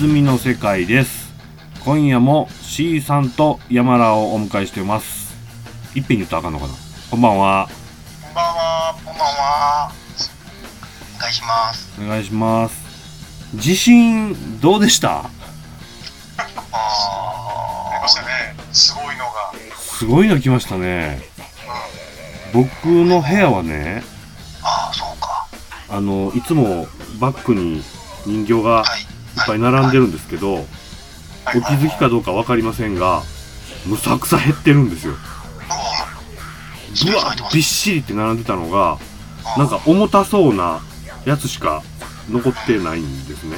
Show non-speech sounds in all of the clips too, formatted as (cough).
泉の世界です今夜も C さんと山田をお迎えしていますいっぺんに言ったらあかんのかな？こんばんはこんばんは、こんばんは。お願いします。お願いします地震どうでした？ああ、りましたね。すごいのが。すごいの来ましたね僕の部屋はねああ、そうか。あのいつもバッグに人形がぱい並んでるんですけど、はい。お気づきかどうか分かりませんがむさくさ減ってるんですよ。うわびっしりって並んでたのがなんか重たそうなやつしか残ってないんですね。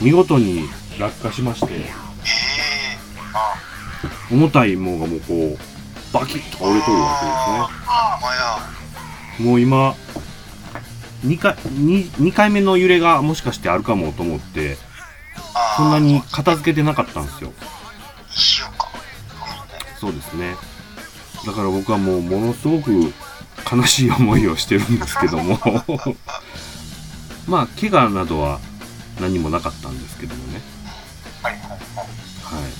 見事に落下しまして重たいものがもうこうバキッとか折れとるわ。けですね。もう今2回 2, 2回目の揺れがもしかしてあるかもと思ってそんなに片付けてなかったんですよ。そうですね。だから僕はもうものすごく悲しい思いをしてるんですけども。(laughs) まあ怪我などは何もなかったんですけどもね。はいはいはい。はい。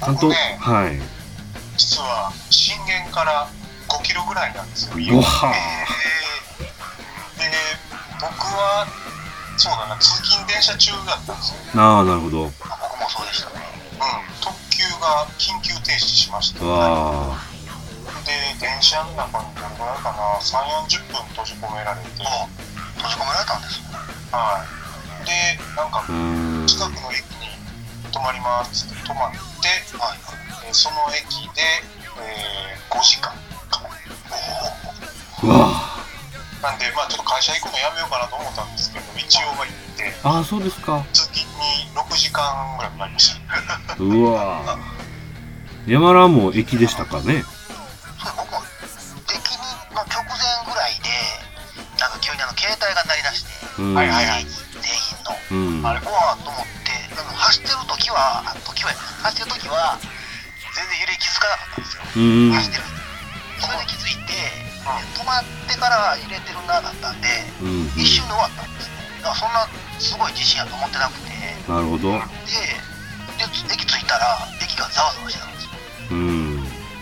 ちゃんと、はい。実は震源から5キロぐらいなんですよ。うわはええで、僕は、そうだな、通勤電車中だったんですよ。ああなるほど。僕もそうでしたね。うん、特急が緊急停止しまして、わあで、電車の中にどれぐらいかな、3、40分閉じ込められて、閉じ込められたんですはい。で、なんか近くの駅に止まりますって止まって、はいえーその駅で、えー5時間かわなんで、まあちょっと会社行くのやめようかなと思ったんですけど、一応は行って、ああそうですか。通勤に6時間ぐらいかかりました。(laughs) うわ山田も駅でしたかね。そう僕も駅の直前ぐらいでなんか急にあの携帯が鳴り出してうん。はいはいはい。全員の。うん。あれうわーと思ってあの走ってる時はあ時は走ってる時は全然揺れ気づかなかったんですよ。うん。走ってる。それで気づいて止まってから揺れてるなだったんでうんうん。一瞬で終わったんですね。だからそんなすごい地震やと思ってなくて。でなるほど。で駅着いたら駅がざわざわしてたんですよ。うん。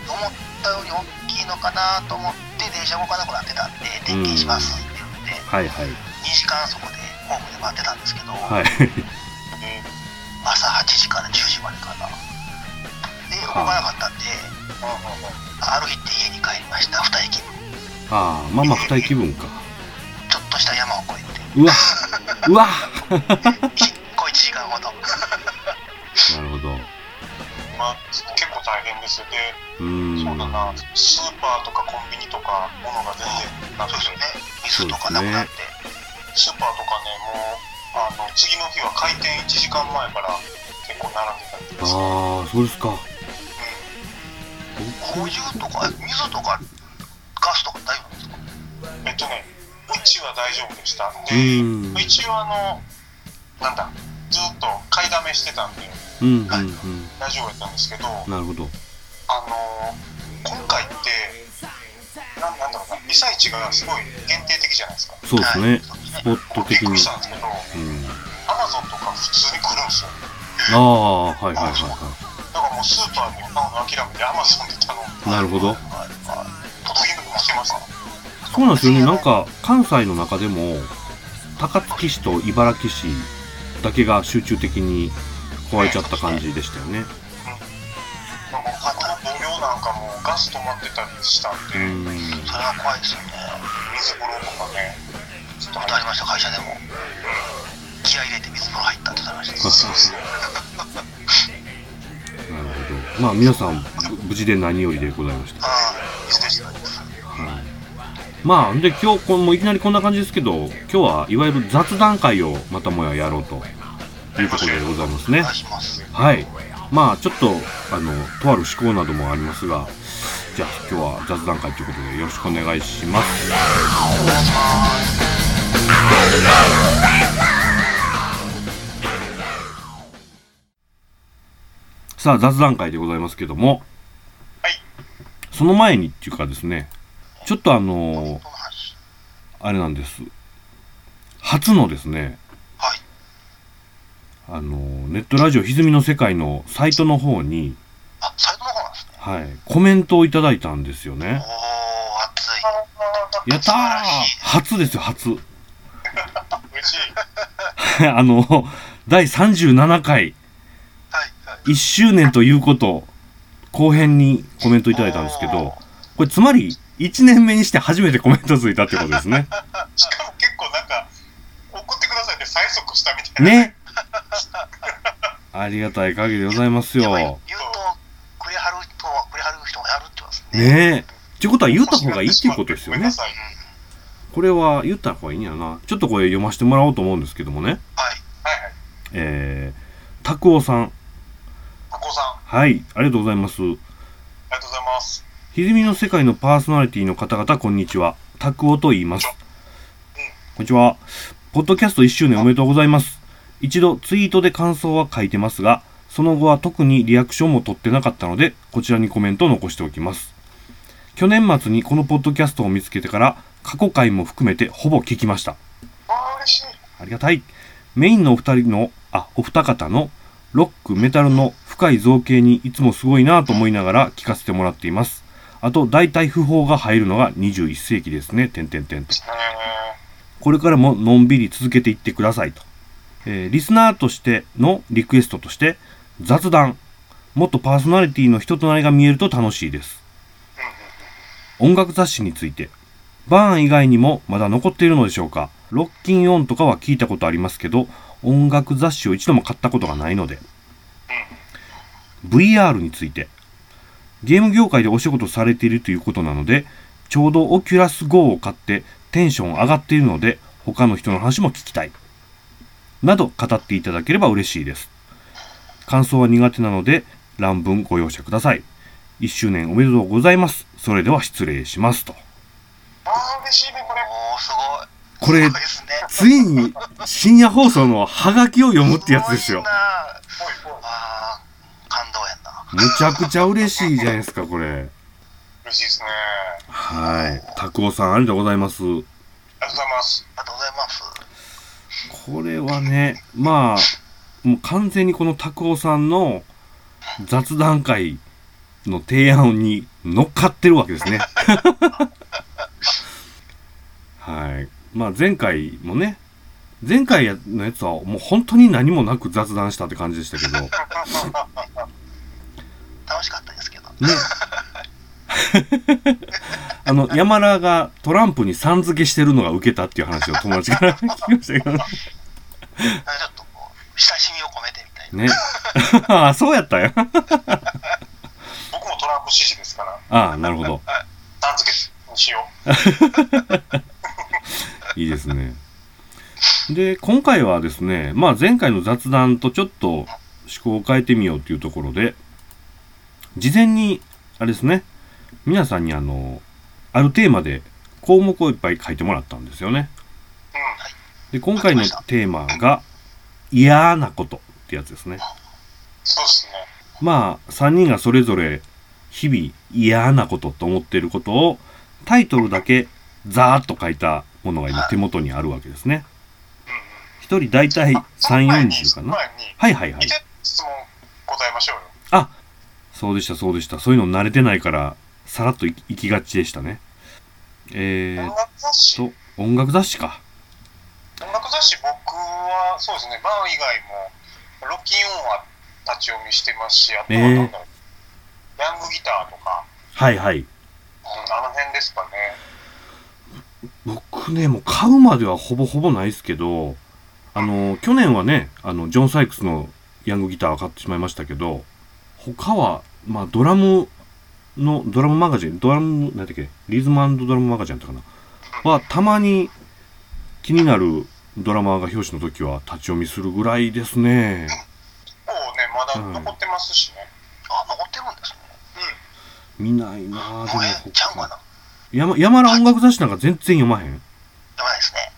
思ったより大きいのかなと思って電車動かなくなってたんで点検しますって言ってはいはい。2時間そこでホームで待ってたんですけど、はい。で朝8時から10時までかな。で動かなかったんでうんうんうん。歩いて家に帰りました。2駅分ああまあまあ二人気分か。ちょっとした山を越えて。うわうわ。一個1時間ほどなるほど。まあ、結構大変ですよ。で、うん。そうだな、スーパーとかコンビニとか、ものが全然なくて。ね水とかなくなって、スーパーとかね、もう、あの、次の日は開店1時間前から結構並んでたりとかああそうですか。補充とかえ水とかガスとか大丈夫ですか？うんえっとね、うちは大丈夫でした。うで、ん。一応あの、なんだ、ずっと買いだめしてたんで、うんうんうん。大丈夫やったんですけど、なるほど。あの今回って、なんなんだろうな、被災地がすごい限定的じゃないですか。そうですね。スポット的に。びっくりしたんですけど、うん。アマゾンとか普通に来るんですよ。ああはいはいはいはだからもうスーパーに買うの諦めてアマゾンで頼んで、いなるほど届けるのもしてました。そうなんですよね。なんか関西の中でも高槻市と茨城市だけが集中的に壊れちゃった感じでしたよね。まあ、僕の母業なんかもガス止まってたりしたんうで、ん。それは怖いですよね。水風呂とかね、ちょっとことありました会社でも。気合い入れて水風呂入ったって言ってました (laughs) まあ皆さんぶ無事で何よりでございました。はい。まあで今日このもういきなりこんな感じですけど今日はいわゆる雑談会をまたもややろうと。いうことでございますね。はい。まあちょっとあのとある思考などもありますがじゃあ今日は雑談会ということでよろしくお願いしますさあ雑談会でございますけどもはいその前にっていうかですねちょっとあのこの話あれなんです初のですねはいあの、ネットラジオ歪みの世界のサイトの方に、あ、サイトの方なんですね。はい、コメントをいただいたんですよね。おー、熱い。やったー初ですよ、初。(laughs) 嬉しい。(laughs) あの、第37回。1周年ということ、後編にコメントいただいたんですけど、これつまり、1年目にして初めてコメントついたってことですね。(laughs) しかも結構なんか、送ってくださいって催促したみたいな。ね。(laughs) ありがたい限りでございますよ。言うと、くれはる人は、くれはる人もやるってことですね。え。ってことは言った方がいいっていうことですよね。これは言った方がいいんやな。ちょっとこれ読ませてもらおうと思うんですけどもね。はい。はいはい。えー、拓夫さん。タコさん、あはい、ありがとうございます。りがとうございます。歪みの世界のパーソナリティの方々、こんにちは。拓夫と言います。こんにちは。ポッドキャスト1周年おめでとうございます。一度ツイートで感想は書いてますが、その後は特にリアクションも取ってなかったので、こちらにコメントを残しておきます。去年末にこのポッドキャストを見つけてから、過去回も含めてほぼ聞きました。あー嬉しい。ありがたい。メインのお二人の、あ、お二方のロック、メタルの深い造形にいつもすごいなと思いながら聞かせてもらっています。あと、大体不法が入るのが21世紀ですね。てんてんてんと。これからものんびり続けていってくださいと。えーリスナーとしてのリクエストとして、雑談。もっとパーソナリティの人となりが見えると楽しいです。音楽雑誌について。バーン以外にもまだ残っているのでしょうかロッキンオンとかは聞いたことありますけど、音楽雑誌を一度も買ったことがないので。VR について。ゲーム業界でお仕事されているということなので、ちょうどオキュラス GO を買ってテンション上がっているので、他の人の話も聞きたい。など語っていただければ嬉しいです。感想は苦手なので、乱文ご容赦ください。1周年おめでとうございます。それでは失礼しますと。ー、あー嬉しいね、これ。すごい。これね。ついに深夜放送のハガキを読むってやつですよごい。なほいほいあー、感動やんな。むちゃくちゃ嬉しいじゃないですか、これ。嬉しいですね。はい。拓夫さん、ありがとうございます。ありがとうございます。ありがとうございます。これはね、まあ、もう完全にこの拓夫さんの雑談会の提案に乗っかってるわけですね。(laughs) はい。まあ前回もね、前回のやつはもう本当に何もなく雑談したって感じでしたけど、ね。(laughs) 楽しかったですけど。(laughs) あの、山田がトランプにさん付けしてるのが受けたっていう話を友達から聞きましたけどね。ちょっとこう、親しみを込めてみたいな。ね。あ (laughs) あ、そうやったんや。僕もトランプ支持ですから、ああ、なるほど。さん付けにしよう。(laughs) いいですね。で、今回はですね、まあ前回の雑談とちょっと思考を変えてみようっていうところで、事前に、あれですね、皆さんにあの、あるテーマで項目をいっぱい書いてもらったんですよね。で、今回のテーマが、嫌なことってやつですね。そうですね。まあ、3人がそれぞれ日々嫌なことと思っていることをタイトルだけザーッと書いたものが今手元にあるわけですね。うんうん。一人大体その前3、に40かな。はいはいはい質問答えましょうよ。あそうでしたそうでした。そういうの慣れてないから、さらっとい行きがちでしたね。えー音っ楽雑誌？と、音楽雑誌か。音楽雑誌僕はそうですねバーン以外もロッキンオンは立ち読みしてますしあとはえーなんだろう、ヤングギターとか、はいはい。うんあの辺ですかね僕ね、もう買うまではほぼほぼないですけど、あの、去年はね、あの、ジョン・サイクスのヤングギターを買ってしまいましたけど、他は、まあ、ドラムの、ドラムマガジン、ドラム、なんだっけ、リズムドラムマガジンだったかなは、たまに気になるドラマーが表紙の時は立ち読みするぐらいですね。こうねまだ残ってますしね、あ、残ってるんですね。見ないなぁ、でもこれ、ちゃうかな山、山田音楽雑誌なんか全然読まへん。読まないですね。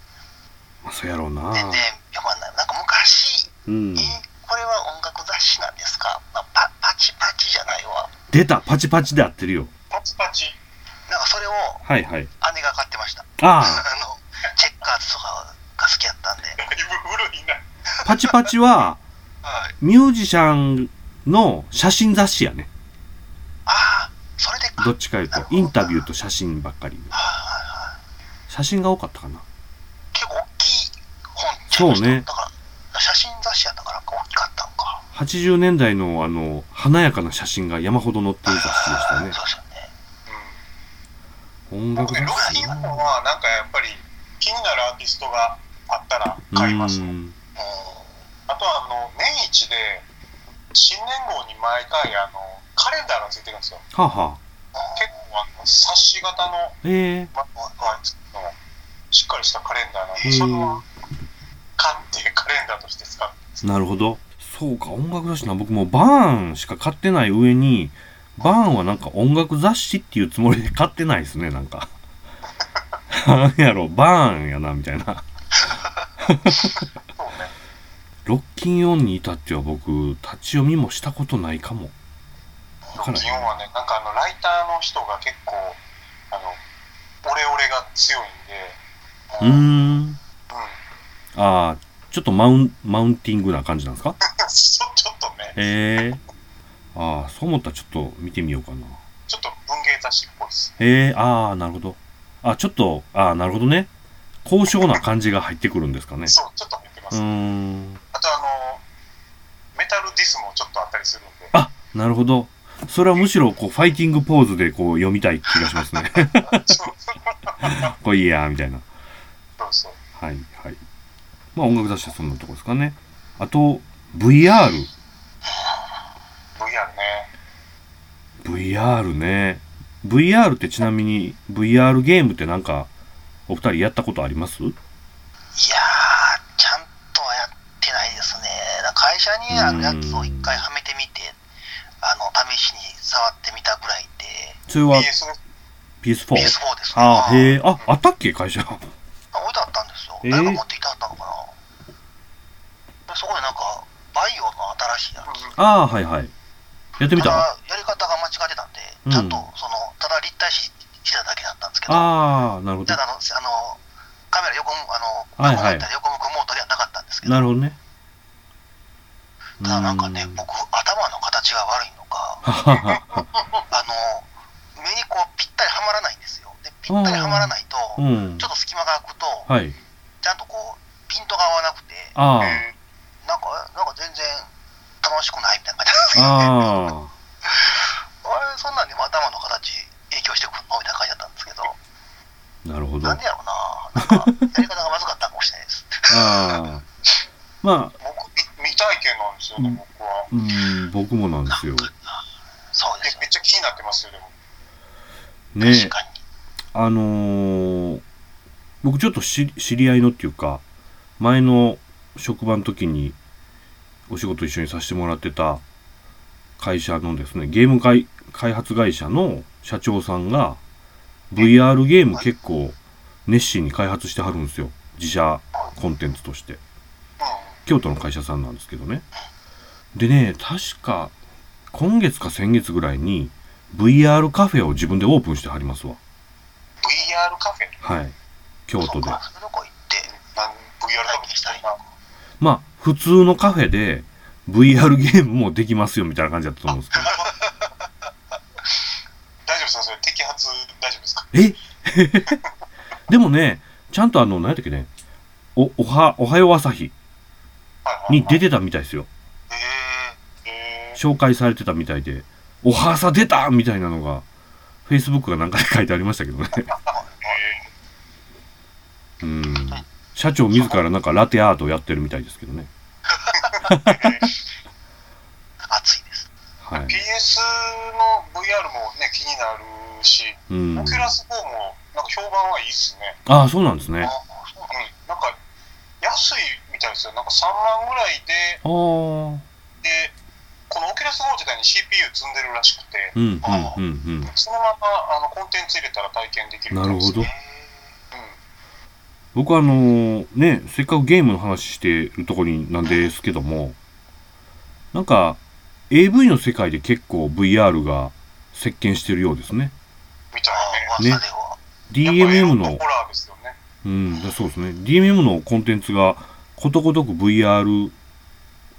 まあ、そうやろうな全然読まない。なんか昔、うんえ。ーこれは音なんですか、まあ、パパチパチじゃないわ。出たパチパチで合ってるよ。パチパチなんかそれをはいはい。姉が買ってました。ああ。(laughs) あの、チェッカーズとかが好きやったんで。古いなパチパチは、はい。ミュージシャンの写真雑誌やね。ああ、それでか。どっちかいうと、インタビューと写真ばっかり。写真が多かったかな。結構大きい本ちゃいましたそうねだから、写真雑誌やったから大きかったんか。80年代のあの、華やかな写真が山ほど載ってる雑誌でしたねそう。ですよね。うん。音楽雑僕誌今のはなんかやっぱり気になるアーティストがあったらう買います。ん。うん。あとはあの年一で新年号に毎回あのカレンダーがついてるんですよ。はあ、はあ、結構あの冊子型の、ええまはしっかりしたカレンダーなんへで、それはえ。買ってカレンダーとして使ってます。なるほど。そうか、音楽雑誌な。僕もバーンしか買ってない上に、バーンはなんか音楽雑誌っていうつもりで買ってないですね、なんか。(laughs) なんやろ、バーンやな、みたいな。(laughs) ロッキンオンに至っては僕、立ち読みもしたことないかも。わから基本はね、なんかあのライターの人が結構あのオレオレが強いんで、うーん。うん、ああ、ちょっとマウン、マウンティングな感じなんですか？そちょっとね、へえ。ああ、そう思ったらちょっと見てみようかな。ちょっと文芸雑誌っぽいです。へえ、ああ、なるほど。あ、ちょっと、ああ、なるほどね。高尚な感じが入ってくるんですかね。そう、ちょっと入ってます。うーん。あとあの、メタルディスもちょっとあったりするんで、あ、なるほど。それはむしろ、こう、ファイティングポーズで、こう、読みたい気がしますね。(laughs) (laughs) こういいや、みたいな。そうそう。はい、はい。まあ、音楽雑誌はそんなとこですかね。あと、VR。VR ね。VR ね。VR ってちなみに、VR ゲームってなんか、お二人やったことあります？いやー、ちゃんとはやってないですね。会社にあるやつを一回はめてみて、あの、試しに触ってみたぐらいで、それは PS PS4? PS4 ですね。ああ、へえ、あ、ああったっけ会社？置いてあったん。えー誰か持ってきてあったのかな。でそこでなんか、バイオの新しいやつ。ああ、はいはい。やってみた？やり方が間違ってたんで、うんちゃんと、その、ただ立体視してただけだったんですけど、ああ、なるほどた。だあの、あの、カメラ横む、あの、はいはい横向くモードではなかったんですけど、なるほどね。ただなんかねう、ん僕、頭の形が悪いのか、はははは。あの、目にこう、ぴったりはまらないんですよ。で、ぴったりはまらないと、うんちょ。っと隙間が空くと、はい。ちゃんとこう、ピントが合わなくて、ああ、えなんか、なんか全然楽しくないみたいな感じなんですけど、ああ。(laughs) あれ、そんなんでも頭の形影響してくるのみたいな感じだったんですけど、なるほど。あなんでやろうな、なんか、やり方がまずかったかもしれないです。あ。まあ、僕、み未体験なんですよね、うん僕は。うん、僕もなんですよ。そうですめっちゃ気になってますよ、でも。ね確かに。あのー僕ちょっとし知り合いのっていうか、前の職場の時にお仕事一緒にさせてもらってた会社のですね、ゲーム開開発会社の社長さんが VR ゲーム結構熱心に開発してはるんですよ。自社コンテンツとして。うん。京都の会社さんなんですけどね。でね、確か今月か先月ぐらいに VR カフェを自分でオープンしてはりますわ。VR カフェ？はい。京都で。まあ、普通のカフェで VR ゲームもできますよみたいな感じだったと思うんですけど。(laughs) 大丈夫ですか？それ摘発大丈夫ですか？え？(laughs) でもね、ちゃんとあの、何やったっけね、お、おは、おはよう朝日に出てたみたいですよ。紹介されてたみたいで、おはさ出たみたいなのが、Facebook がなんかで書いてありましたけどね。(laughs) えうん。社長自らなんかラテアートをやってるみたいですけどね。ー、えー暑いです。はい PS の VR もね、気になるし、うんオ。キュラス4もなんか評判はいいっすね。ああ、そうなんですね。ううん。なんか、安いみたいですよ。なんか3万ぐらいで。で、このオキュラス4自体に CPU 積んでるらしくて、そのままあのコンテンツ入れたら体験できるみたいですなるほどえ僕はあのーね、せっかくゲームの話してるとこになんですけども、なんか AV の世界で結構 VR が席巻してるようですね。うん。みたね。噂では。DMM のね。うん、だそうですね。DMM のコンテンツがことごとく VR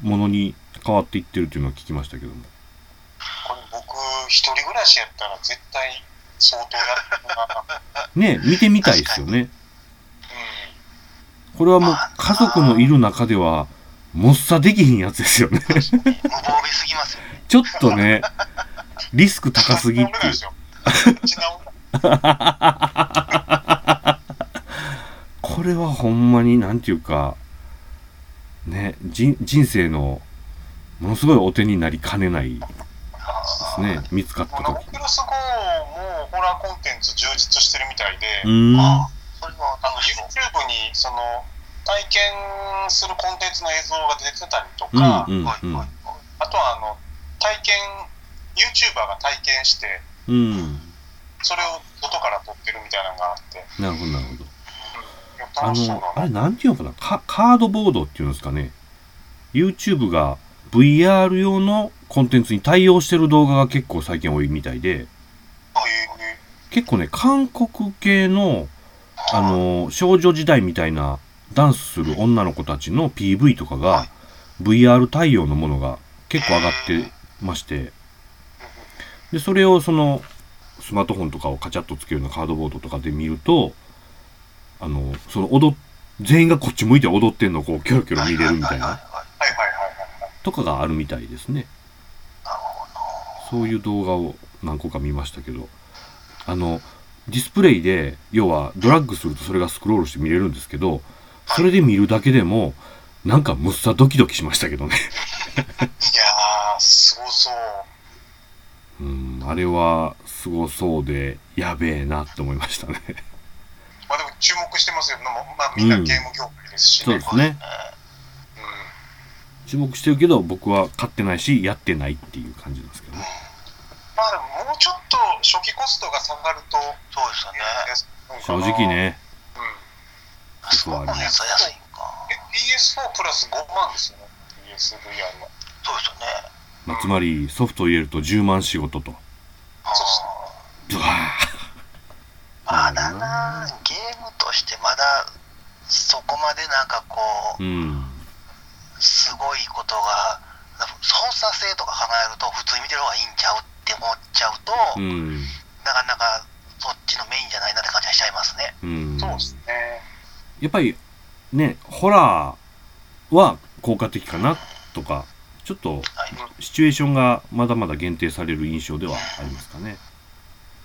ものに変わっていってるっていうのは聞きましたけども。これ僕、一人暮らしやったら絶対相当やるな。ね、見てみたいですよね。うん。これはもう家族のいる中では、もっさできひんやつですよね。無防備すぎますよね。ちょっとね、リスク高すぎってこれはほんまになんていうか、ね、人人生のものすごいお手になりかねないですね、見つかった時キュラス GO もホラーコンテンツ充実してるみたいで、うーん。あそれはあの。YouTube にその体験するコンテンツの映像が出てたりとうんか、うんうんはいはいあとはあの体験 YouTuber が体験してうん。それを外から撮ってるみたいなのがあって、なるほど、なるほど。うん、あの、あれなんていうのかな？カカードボードっていうんですかね。YouTube が VR 用のコンテンツに対応してる動画が結構最近多いみたいで、結構ね、韓国系の、あの、少女時代みたいなダンスする女の子たちの PV とかが、VR 対応のものが結構上がってまして、で、それをその、スマートフォンとかをカチャッとつけるようなカードボードとかで見ると、あの、その踊っ、全員がこっち向いて踊ってんのをこう、キョロキョロ見れるみたいな、とかがあるみたいですね。そういう動画を何個か見ましたけど、あの、ディスプレイで、要はドラッグするとそれがスクロールして見れるんですけど、それで見るだけでも、なんかむっさドキドキしましたけどね。いやーすごそううん、あれはすごそうで、やべえなって思いましたね。まあでも注目してますよ、まあ、まあみんなゲーム業界ですしね、そうですね。うん注目してるけど、僕は買ってないし、やってないっていう感じなんですけどね。まあでももうちょっと初期コストが下がるとそうですよね。正直ね、うんすごくね、安いんか。え PS4 プラス5万ですよね PSVR はそうですよね。まあ、つまりソフトを入れると10万仕事と。そうっすねまだな、ゲームとしてまだそこまでなんかこーうん。う、すごいことが、操作性とか考えると、普通に見てる方がいいんちゃうって思っちゃうと、うん。なかなかそっちのメインじゃないなって感じがしちゃいますね。うん。そうですねやっぱりね、ホラーは効果的かなとか、ちょっとはい。シチュエーションがまだまだ限定される印象ではありますかね。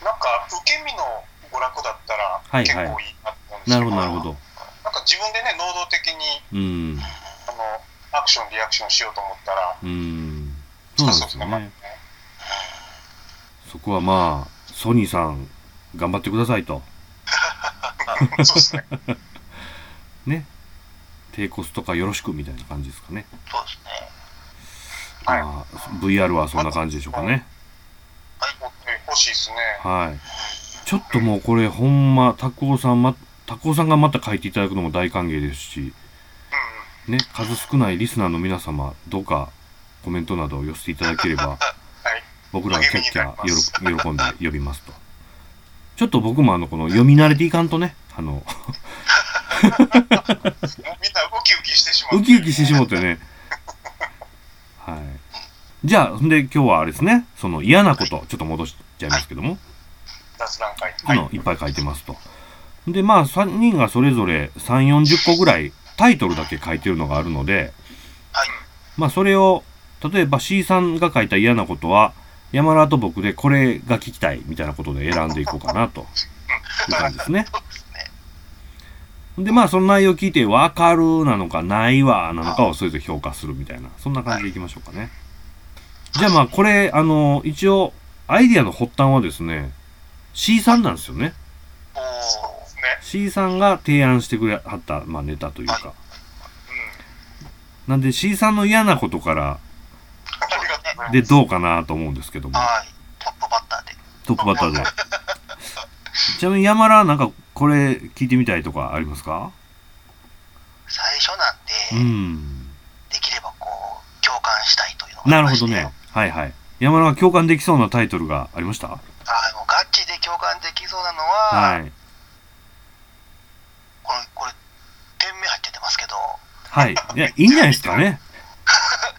なんか受け身の娯楽だったらはい結構いいなと思うんですけど、なるほど、なるほど。なんか自分でね能動的にうん。あのアクションリアクションしようと思ったらうん。そうなんですね。そこはまあ、ソニーさん、頑張ってくださいと。(laughs) そうですね (laughs) ね。低コスト化よろしくみたいな感じですかね。そうですね。はいまあ、VR はそんな感じでしょうかね。欲しいですねはい。ちょっともうこれほんま、タクオさんま、タクオさんがまた書いていただくのも大歓迎ですし、うんね、数少ないリスナーの皆様、どうかコメントなどを寄せていただければ、は (laughs) い僕らはキャッキャ喜喜んで呼びますと。ちょっと僕もあの、この読み慣れていかんとね、あの、みんなウキウキしてしまうウキウキしてしもってね。はい。じゃあ、ほんで今日はあれですね、その嫌なこと、ちょっと戻しちゃいますけども、雑談会あの、いっぱい書いてますと。で、まあ、3人がそれぞれ3、40個ぐらいタイトルだけ書いてるのがあるので、はい。まあ、それを、例えば C さんが書いた嫌なことは、山田と僕でこれが聞きたいみたいなことで選んでいこうかなという感じですね。でまあ、その内容を聞いて、わかるなのか、ないわなのかをそれぞれ評価するみたいな、そんな感じでいきましょうかね。じゃあまあ、これ、あの、一応、アイディアの発端はですね、C さんなんですよね。C さんが提案してくれはった、まあ、ネタというか。うんなんで C さんの嫌なことからでどうかなと思うんですけども、はい。トップバッターで。トップバッターで。(laughs) ちなみに山田なんかこれ聞いてみたいとかありますか？最初なんうで、ん。できればこう、共感したいというのがなるほどね。はいはい。山田が共感できそうなタイトルがありました？あの、ガチで共感できそうなのは、はい。これ、これ、店名入っててますけど、はい。いや、いいんじゃないですかね。(laughs)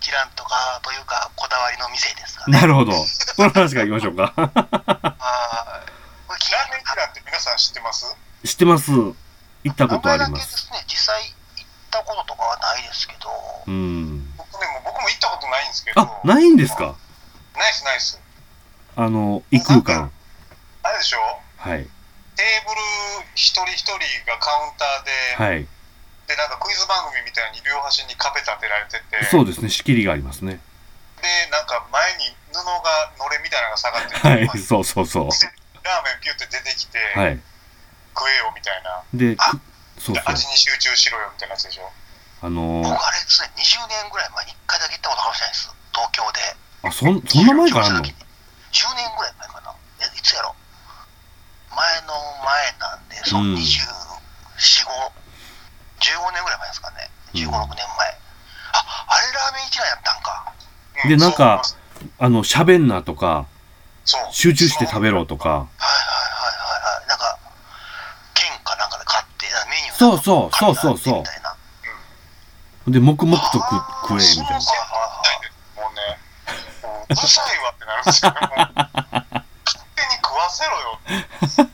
一覧とかというか、こだわりの店ですかね。なるほど。この話からいきましょうか。はい。これ気にラーメン一覧って皆さん知ってます？知ってます。行ったことあります。だけですね、実際行ったこととかはないですけど、うん。僕ね、もう僕も行ったことないんですけど。あ、ないんですか？ナイスナイス。あの、異空間。あれでしょ？はい。テーブル一人一人がカウンターで、はい。で、なんかクイズ番組みたいに両端に壁立てられてて、そうですね。仕切りがありますね。で、なんか前に布が、のれみたいなのが下がってて、はい。そうそうそう。ラーメンピュって出てきて、はい。食えよみたいな。で、そうそう。で味に集中しろよみたいなやつでしょ。あの僕ー、あれですね、20年ぐらい前に1回だけ行ったことかもしれないです。東京で。あ、そん、そんな前からあんの？10年ぐらい前かな。えいつやろ前の前なんで、そう、うん24、5、15年ぐらい前ですかね。15、うん6年前。あ、あれラーメン一覧やったんか。うでなんかあの、喋んなとか、集中して食べろとか、はいはいはいはいはい。なんか、券かなんかで買って、メニューそうそうそうそうそうみたいな。で、黙々と食え、みたいな。(laughs) もうね、もううるさいわってなるんです (laughs) 勝手に食わせろよ。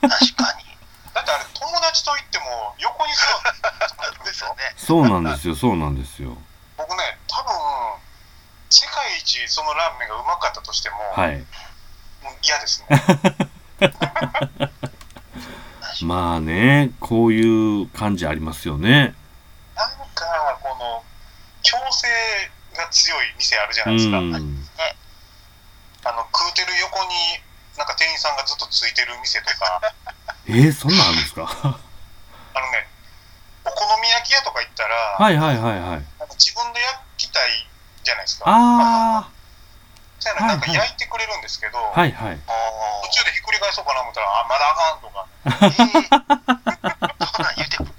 確かに。だってあれ、友達と行っても横に座ってですよね。(laughs) そうなんですよ、そうなんですよ。僕ね、多分世界一そのラーメンがうまかったとしても、はい。もう嫌ですね。(laughs) まあね、こういう感じありますよね。なんか、この、強制が強い店あるじゃうないですか。ん。あの、食うてる横に、なんか店員さんがずっとついてる店とか、(laughs) えー、そんなんあるんですか？(laughs) あのね、お好み焼き屋とか行ったら、はいはいはいはい。なんか自分で焼きたいじゃないですか。ああなんか焼いてくれるんですけど、ー、はいはい。あ途中でひっくり返そうかな思ったら、あ、まだあかんとか、あ。(laughs) えー、そんなん言うてくる。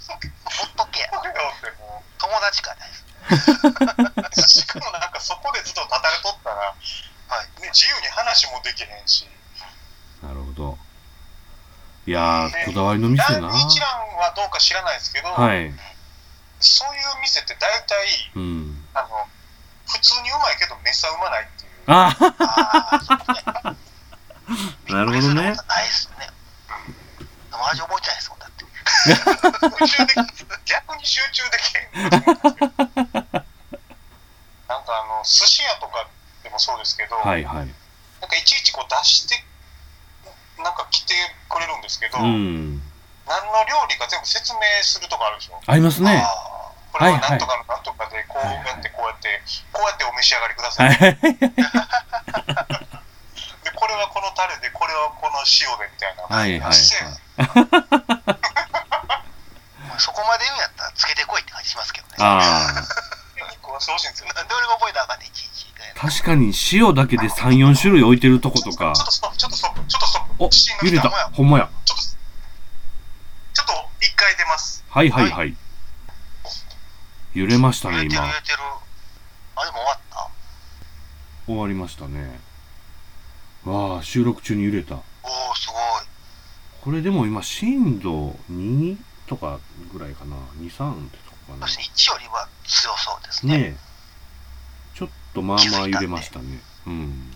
ほっとけよっても友達かね。う、しかもなんかそこでずっと立たれとったら、はいね、自由に話もできへんし。いやー、こだわりの店な。一覧はどうか知らないですけど、はい。そういう店って大体、うん。あの、普通にうまいけどめっさうまないっていう。あーあ。なるほどねないですね。でも味覚えてないですもん、だって。(laughs) 逆に集中できへんなんかあの寿司屋とかでもそうですけど、はいはい。なんかいちいちこう出してなんか来てくれるんですけど、うん。何の料理か全部説明するとかあるでしょありますね。あこれははいはいなんとかのなんとかでこうはいはいやってこうやってこうやってお召し上がりくださ、はいい。でこれはこのタレでこれはこの塩でみたいな、はいはいせや (laughs) (laughs) あそこまで言うんやったらつけてこいって感じしますけどね。ああ。食わしてほしいんですよなんで俺が覚えたかんねん、いちいち。確かに塩だけで3、4種類置いてるとことかちょ。っとストップちょっとストップちょっとストップお揺れた。ほんまや。ちょっとちょっと一回出ますはいはいはい。揺れましたね、今揺。れてる。あ、でも終わった終わりましたね。わあ、収録中に揺れた。おおすごい。これでも今、震度2とかぐらいかな。2、3ってそ。して1よりは強そうですね。ねえ。ちょっとまあまあ揺れましたね。うん。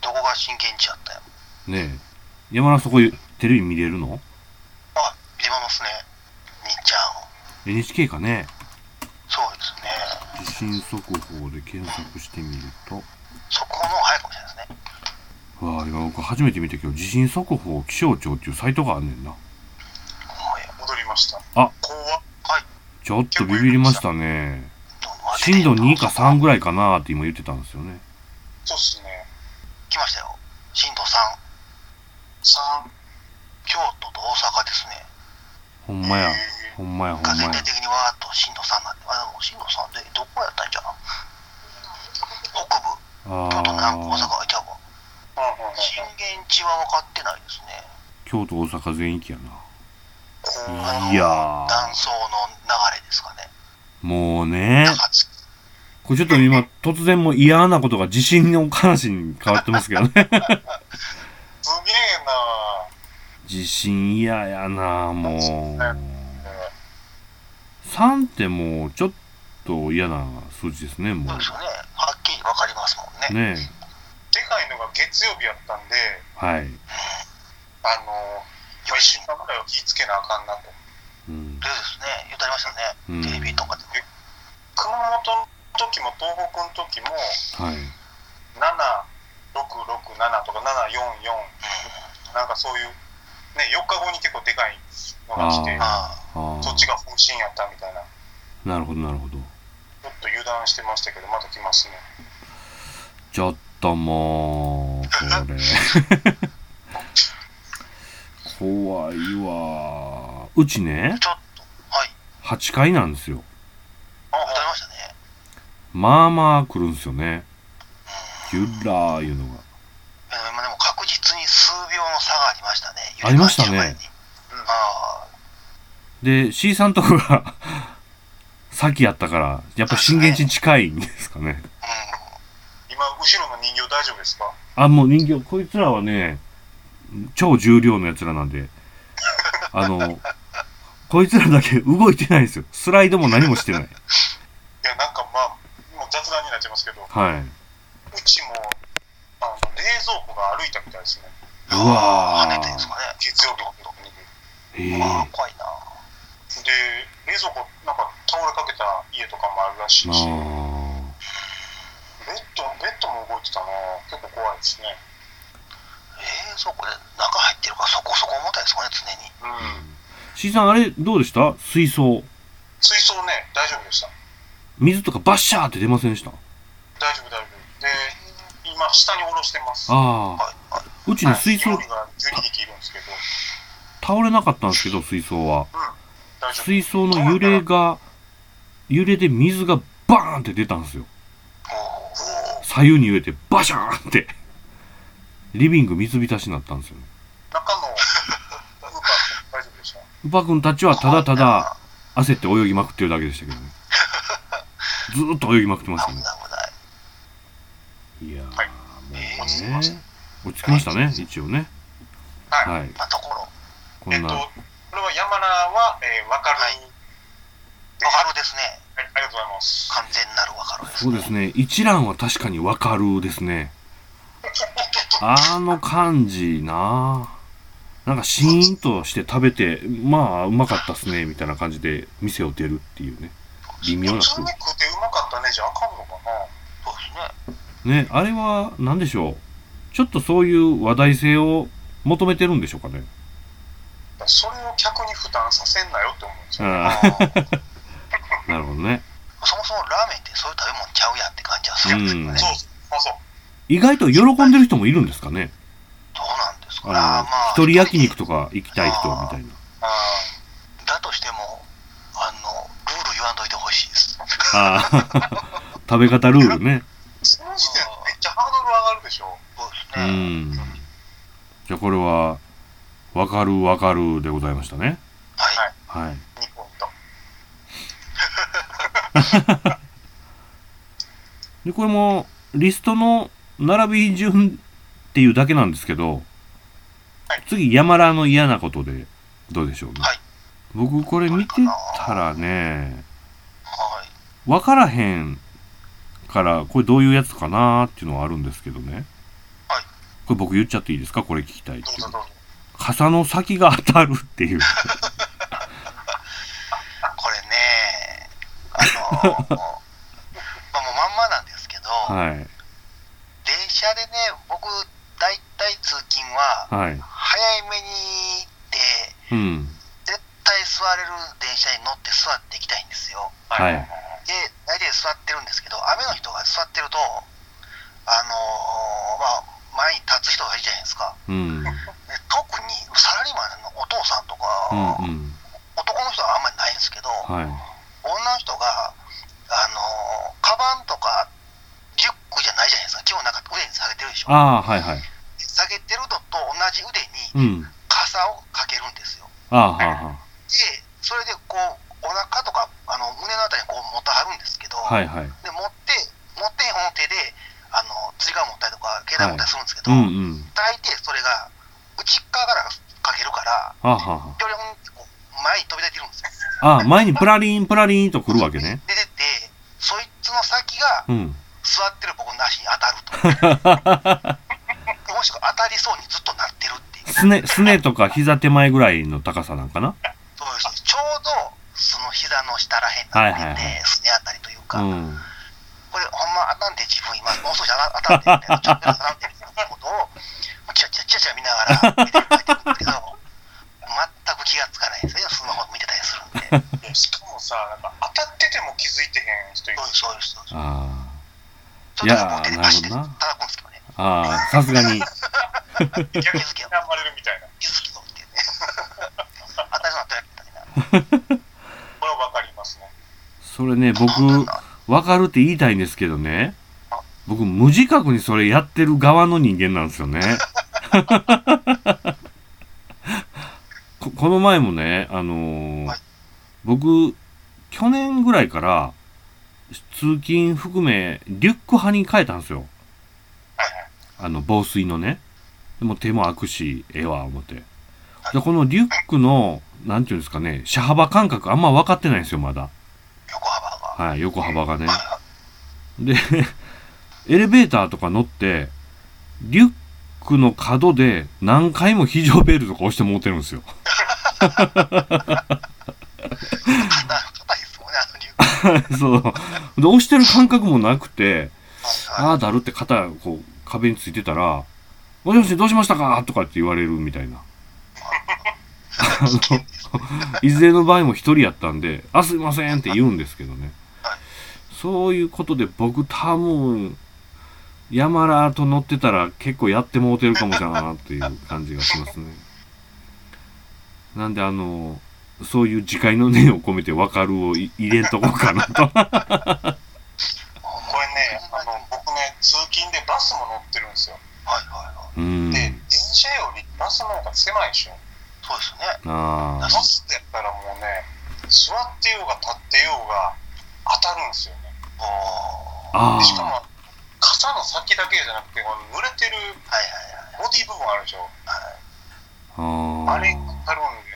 どこが震源地やったよ。ねえ。山田そこテレビ見れるの？あ、見れますね。にっちゃん。?NHK かね。そうですね。地震速報で検索してみると。そこの方が早いかもしれないですね。わあ、今僕初めて見たけど、地震速報気象庁っていうサイトがあんねんな。ほんまや戻りましたあちょっとビビりましたね。震度2か3ぐらいかなって今言ってたんですよね。そうっすね来ましたよ。震度3。3京都と大阪ですね。ほんまや。えほんまやほんまやが全体。的にわーっと震度3なんで。あ、でも震度3でどこやったんじゃな北部、あ京都南部、大阪あ。は震源地は分かってないですね。京都、大阪全域やな。いやー断層の流れですかね。もうね。これちょっと今、(laughs) 突然もう嫌なことが地震の話に変わってますけどね。(laughs) すげえな地震嫌やなもう。ね3ってもうちょっと嫌な数字ですね、もうそうで。すよね。はっきり分かりますもんね。ねでかいのが月曜日やったんで、はい。あの、4週間ぐらいは気ぃつけなあかんなと。うん。でですね、言ってありましたね、うんテレビとかでも。熊本の時も東北の時も、はい。7667とか744、なんかそういう、ね、4日後に結構でかいのが来て。そっちが本心やったみたいな、ちなるほど、なるほど。ょっと油断してましたけど、また来ますね。ちょっともう、これ。(laughs) 怖いわ。うちね、ちょっと、はい、8階なんですよ。あありましたね。まあまあ来るんですよね。ゆらーいうのが。えーまあでも確実に数秒の差がありましたね。ありましたね揺れが来る前にあで、C さんとこが (laughs) 先やったから、やっぱ震源地に近いんですかね。あ、今、後ろの人形大丈夫ですか？あ、もう人形、こいつらはね、超重量のやつらなんで、(laughs) あの、こいつらだけ (laughs) 動いてないんですよ。スライドも何もしてない。いや、なんかまあ、もう雑談になっちゃいますけど、はい。うちも、あの冷蔵庫が歩いたみたいですね。ううん。わー跳ねてんですかね。月曜日の時に。へえ。まあ、怖いな。で、冷蔵庫、なんか倒れかけた家とかもあるらしいし、あベッド、ベッドも動いてたな結構怖いですね。冷蔵庫で中入ってるからそこそこ重たいですかね、常に。うん。ー C さん、あれ、どうでした？水槽。水槽ね、大丈夫でした。水とかバッシャーって出ませんでした？大丈夫、大丈夫。で、今、下に下ろしてます。ああ。はい、はい。うちね、水槽料、理が12匹いるんですけど、倒れなかったんですけど、水槽は。大丈夫。水槽の揺れが、揺れで水がバーンって出たんですよ。左右に揺れてバシャーンって。リビング水浸しになったんですよね。中のウーパー君大丈夫でした？ウパ君たちはただただ焦って泳ぎまくってるだけでしたけどね。(laughs) ずーっと泳ぎまくってましたね危ない。危ない。いやー、はいもえーう落ち着きましね。落ち着きましたね、一応ね。はい。はい。なところ。えっと、こんな。これは山名は、えー、分かる、かるですね。はい、ありがとうございます。完全なるわかるです、そうですね。一覧は確かにわかるですね。あの感じななんかシーンとして食べて、まあ、うまかったっすね、みたいな感じで店を出るっていうね。微妙な普通に食ってうまかったねじゃあかんのかなそうですね。ね、あれは、なんでしょう？ちょっとそういう話題性を求めてるんでしょうかね。それを客に負担させんなよって思うんですよ。(laughs) なるほどね。そもそもラーメンってそういう食べ物ちゃうやんって感じはするんですけどね。うんそうそうそう。意外と喜んでる人もいるんですかね？どうなんですかね。一人焼肉とか行きたい人みたいな。あだとしても、あの、ルール言わんといてほしいです。ああ、(laughs) 食べ方ルールね。ーその時点でめっちゃハードル上がるでしょ。そうですうね。ん。じゃあこれは、わかるわかるでございましたね。はい。はいはい。2ポイント。(laughs) で、これも、リストの並び順っていうだけなんですけど、はい次、山田の嫌なことで、どうでしょうね。はい僕、これ見てたらね、はい。わからへんから、これどういうやつかなーっていうのはあるんですけどね。はいこれ僕言っちゃっていいですか？これ聞きたいっていう。傘の先が当たるっていう。(laughs) これね、あの、(laughs) まあもうまんまなんですけど、はい。電車でね、僕、大体通勤は、はい。早めに行って、うん。絶対座れる電車に乗って座っていきたいんですよ。はいで、大体座ってるんですけど、雨の人が座ってると、あのーまあ、前に立つ人がいるじゃないですか。うん。で特にサラリーマンのお父さんとか、うん。うん。男の人はあんまりないんですけど、はい。女の人が、あのーカバンとかリュックじゃないじゃないですか。基本なんか腕に下げてるでしょ。ああ、はいはい。下げてるのと同じ腕にうん。傘をかけるんですよ。ああ、はあ、はで、それでこう、お腹とかあの胸のあたりにこう持ってはるんですけど、あ。はいはい。で持って、持ってへん方の手で、あの釣り革持ったりとか、携帯持ったりするんですけど、うんうん。大抵それが内っ側からかけるから、ああ、はあ、はぴょりょんってこう前に飛び出てるんですよ。あ。前にプラリンプラリンと来るわけね。で出て、そいつの先がうん。座ってる僕の足に当たると。(laughs) もしくは当たりそうにずっとなってるっていう。すね、すねとか膝手前ぐらいの高さなんかな？そうですちょうどその膝の下らへんになってて、すねあたりというか、うん。これほんまあかんで自分今もう少し当たってみたいなちょっと当たってみたいなことをチラチラチラチラ見ながら見てるんですけど全く気がつかないんですよスマホ見てたりするんで。でしかもさなんか当たってても気づいてへん人いるそうですそうですいやーなるほどな叩くんですけどねあ。ああ、さすがに。逆に頑張れるみたいな気づきぞってね当たりそうになったらみたいなこれはわかりますね (laughs) それね、僕、わかるって言いたいんですけどね。僕、無自覚にそれやってる側の人間なんですよね。(laughs) ここの前もね、あのーはい僕、去年ぐらいから、通勤含め、リュック派に変えたんですよ。あの、防水のね。でも手も開くし、ええわ、思って。で、このリュックの、なんていうんですかね、車幅感覚あんま分かってないんですよ、まだ。横幅がはい、横幅がね。で、エレベーターとか乗って、リュックの角で何回も非常ベルとか押して持ってるんですよ。(laughs) ねあのそう。で、押してる感覚もなくて、はいああ、だるって肩、こう、壁についてたら、もしもしどうしましたか？とかって言われるみたいな。あの、(laughs) いずれの場合も一人やったんで、あ、すいませんって言うんですけどねはい。そういうことで僕多分、山ラと乗ってたら結構やってもうてるかもしれんなっていう感じがしますね。なんであの、そういう自戒の念を込めて分かるをい入れんとこうかなと。これねあの僕ね通勤でバスも乗ってるんですよ。はいはいはいうん。で電車よりバスの方が狭いでしょ。そうですね。あバスってやったらもうね座ってようが立ってようが当たるんですよね。おあ。ー。あしかも傘の先だけじゃなくて濡れてるはいはいはい。ボディ部分あるでしょ。ああれ当たるんで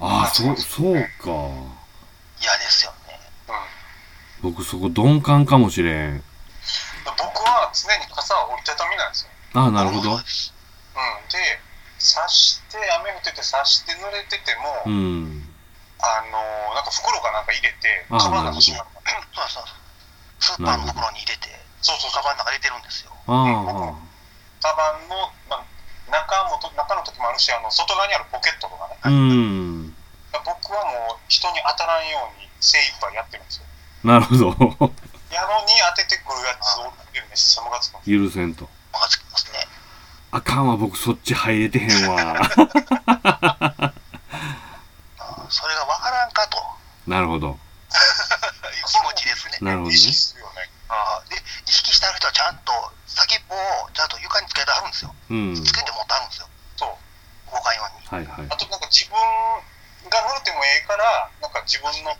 あー、そう、そうか。嫌ですよね。う、うん、僕そこ鈍感かもしれん。僕は常に傘は折りたたみなんですよ。ああ、なるほど。そう。ん、で、刺して、雨降ってて刺して濡れてても、うん。あのーなんか袋かなんか入れて、あカバンの端にそうそうスーパーの袋に入れてそうそうそう、カバンの中に入れてるんですよ。ああ、カバンの、まあ、中もと中の時もあるし、あの外側にあるポケットとかね、うん。僕はもう人に当たらんように精一杯やってるんですよ。なるほど。やのに当ててくるやつをつくんです許せんと。ムカつきますねあかんわ、僕そっち入れてへんわ。うんそれがわからんかとなるほど。い (laughs) う気持ちですねなるほどね意。識するよね。あーで意識してある人はちゃんと先っぽをちゃんと床につけてあるんですようん。つけて持ってあるんですよそう。動かんようにはいはいあ。となんか自分が乗れてもええから、なんか自分の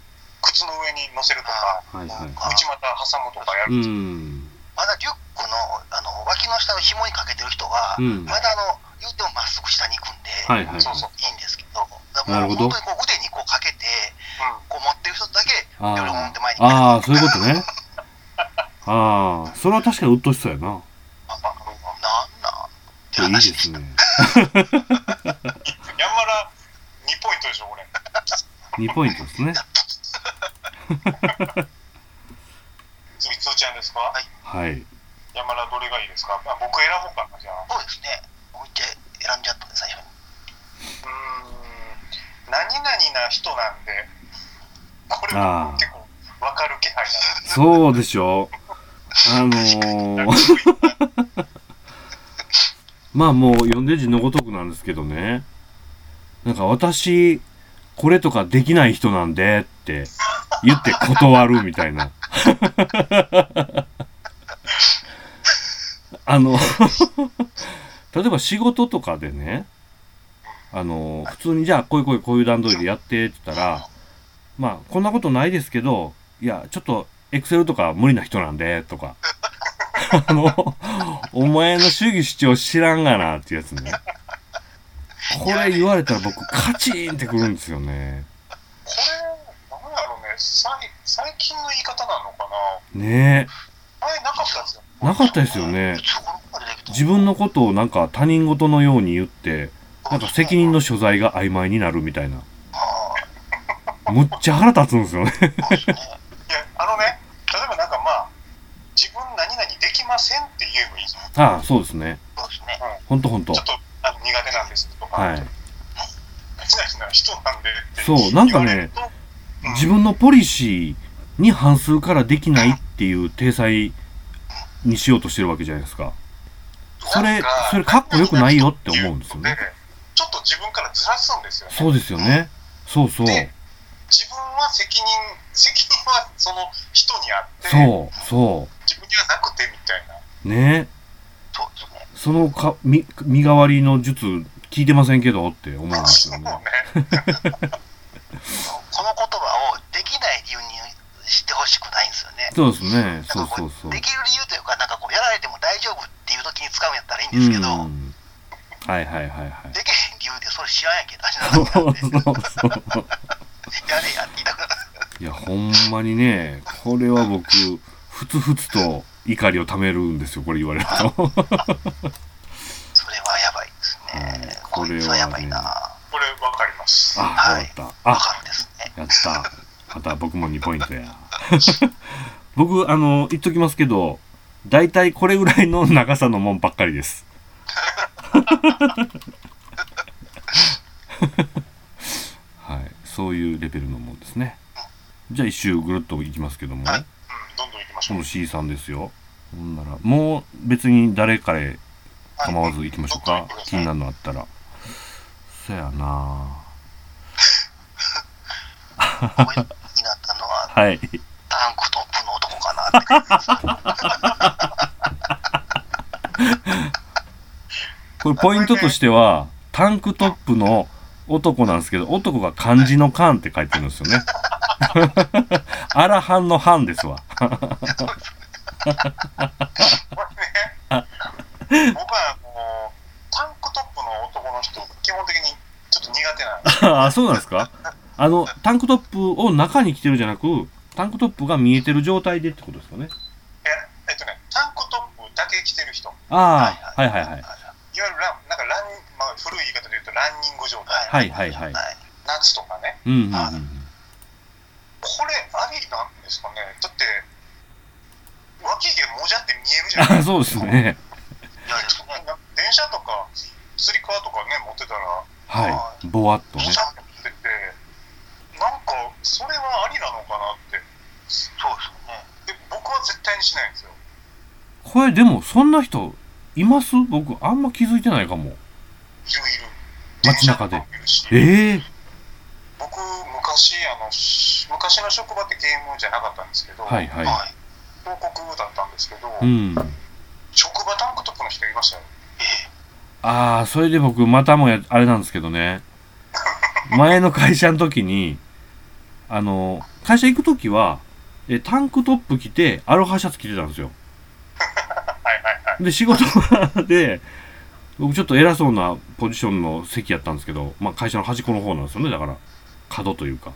靴の上に乗せるとか、はいはい。あ内股挟むとかやうるんですよ。ん。まだリュックのあの脇の下の紐にかけてる人は、うん。まだあの言ってもまっすぐ下に行くんで、はいはい。そうそう。いいんですけどだかなるほどらもう本当にこう腕にこうかけてうん。こう持ってる人だけあビョロンって前にあ。ああ、そういうことね。ああ、それは確かにうっとしそうやな。なんなんっていいで話でしたすね。山ら2ポイントでしょ、これ。2ポイントですね。次、つーちゃんですかはいはい。山らどれがいいですか、まあ、僕選ぼうかな、じゃあ。そうですねもう一回選んじゃったんで最初にうーん、何々な人なんで、これあはー結構わかる気配なんです。そうでしょあのー、(laughs) まあもう読んで字のごとくなんですけどね。なんか私、これとかできない人なんでって言って断るみたいな。(laughs) あの、(laughs) 例えば仕事とかでね、あの、普通にじゃあこういうこういうこういう段取りでやってって言ったら、まあこんなことないですけど、いや、ちょっとエクセルとか無理な人なんで、とか。(laughs) あの、お前の主義主張知らんがなっていうやつね。これ言われたら僕カチーンってくるんですよね。これ、なんやろうね、最最近の言い方なのかね前なかったですよ。えなかったですよね自分のことをなんか他人事のように言ってなんか責任の所在が曖昧になるみたいなあむっちゃ腹立つんですよね。いや、あのね、例えばなんかまあ、自分何々できませんって言えばいいじゃん。ああそうですね。そうですね。ほんとほんと。ちょっとあの苦手なんですとか、はい。何々な人なんでってそうなんかねうん。自分のポリシーに反するからできないっていう体裁にしようとしてるわけじゃないですか。それそれかっこよくないよって思うんですよね。ちょっと自分からずらすんですよね。そうですよね。そうそう。で自分は責任、責任はその人にあって、そうそ自分にはなくてみたいな。うねそうですね。そのか身身代わりの術聞いてませんけどって思うんですそうよね (laughs) ね。この言葉をできない理由にしてほしくないんですよね。そうですねそうかこそうそうできる理由というか、なんかこう、やられても大丈夫っていう時に使うんやったらいいんうんですけど、はいはいはいはい。できへん理由でそれ知らんやんけ、私そうの話なんで、(laughs) そうそうやれやって言いたくなる。いやほんまにねこれは僕ふつふつと怒りをためるんですよこれ言われるとそれはやばいですはいね。これはねやばいな。これわかります。あはいわかったあわかるんですね。やったまた僕も2ポイントや (laughs) 僕あの言っときますけど大体これぐらいの長さのもんばっかりですはい (laughs) そういうレベルのもんですね。じゃあ一周ぐるっといきますけども、はい。うん、どんどん行きましょう。この。C さんですよ。ほんならもう別に誰かへ構わず行きましょうか、はい気になるのあったら。そやな (laughs) は、はい。タンクトップの男かな。これポイントとしてはタンクトップの男なんですけど男が漢字の漢って書いてるんですよね。アラハンのハンですわ。これね、僕はもう、タンクトップの男の人、基本的にちょっと苦手なんです。あそうなんですか？あのタンクトップを中に着てるじゃなくタンクトップが見えてる状態でってことですかね。ええっとね、タンクトップだけ着てる人、いわああはいはいはい。ゆるラン、なんかラン、まあ、古い言い方でランニング状態、はいはいはいはい。夏とかね、うんうんうんこれありなんですかねだって、脇毛もじゃって見えるじゃないあそうですね嫌ですね。電車とか、スリ革とかね、持ってたら、はいぼわっとねっててて、なんか、それはありなのかなって。そうですよね。で、僕は絶対にしないんですよ。これでもそんな人います？僕あんま気づいてないかもいるいる。街中でええ僕、昔あの、し昔の職場ってゲームじゃなかったんですけど、はいはいはい。広告だったんですけど、うん職場タンクトップの人いましたよ。ああそれで僕またもやあれなんですけどね (laughs) 前の会社の時にあの会社行く時はえタンクトップ着てアロハシャツ着てたんですよ (laughs) はいはいはい。で仕事場で僕ちょっと偉そうなポジションの席やったんですけど、まあ、会社の端っこの方なんですよね。だから角というか。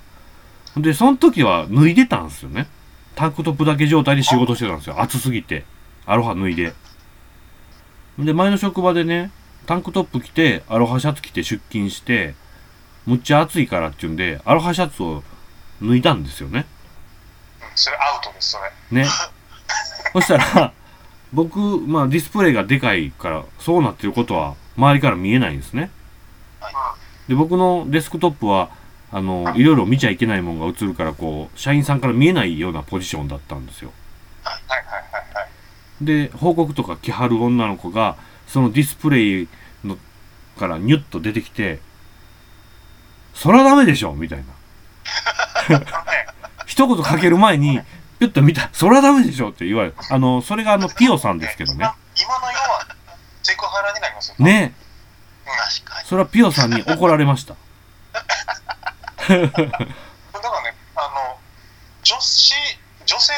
でその時は脱いでたんですよね。タンクトップだけ状態で仕事してたんですよ。暑すぎて。アロハ脱いで。で前の職場でねタンクトップ着てアロハシャツ着て出勤してむっちゃ暑いからっていうんでアロハシャツを脱いだんですよね。うん、それアウトです、それ。ね。(laughs) そしたら、僕、まあディスプレイがでかいから、そうなってることは周りから見えないんですね。で、僕のデスクトップは、あの、いろいろ見ちゃいけないものが映るから、こう、社員さんから見えないようなポジションだったんですよ。で、報告とか来はる女の子が、そのディスプレイのからニュッと出てきて、そらダメでしょみたいな。(laughs) (laughs) 一言かける前に、ピュッと見た、そらダメでしょって言われる。あの、それがあの、ピオさんですけどね。今の世はセクハラになりますよ。ね確かに。それはピオさんに怒られました。だからね、あの、女子、女性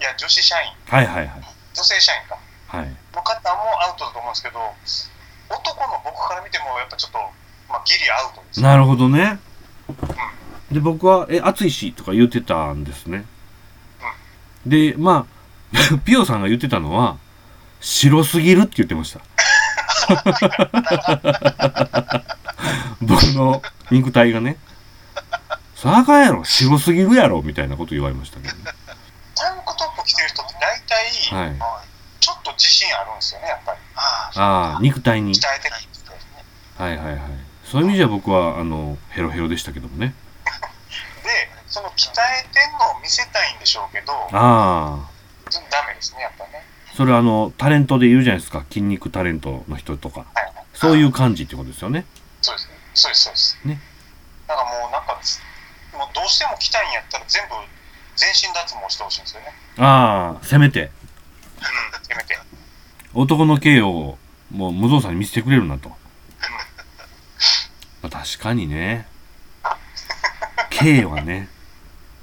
いや、女子社員、はいはいはい。女性社員か。はい。の方もアウトだと思うんですけど、男の僕から見ても、やっぱちょっと、まあ、ギリアウトです。なるほどね。で、僕は、え、暑いし、とか言ってたんですね。で、まあ、(laughs) ピオさんが言ってたのは、白すぎるって言ってました。(laughs) 僕の肉体がね、さあかんやろ、白すぎるやろ、みたいなこと言われましたけどね。タンクトップ着てる人って大体、はい。はい。ちょっと自信あるんですよね、やっぱり。ああ、肉体に。鍛えてるないですね。はいはいはい。そういう意味じゃ僕は、あの、ヘロヘロでしたけどもね。で、その鍛えてんのを見せたいんでしょうけど、ああ。ダメですね、やっぱね。それはあの、タレントで言うじゃないですか。筋肉タレントの人とか。はい。そういう感じってことですよね。そうです。そうです、そうです。ね。だからもうなんかつ、もうどうしても着たいんやったら全部、全身脱毛してほしいんですよね。ああ、せめて。うん、せめて。男の芸をもう無造作に見せてくれるなと。(laughs) まあ、確かにね。芸はね。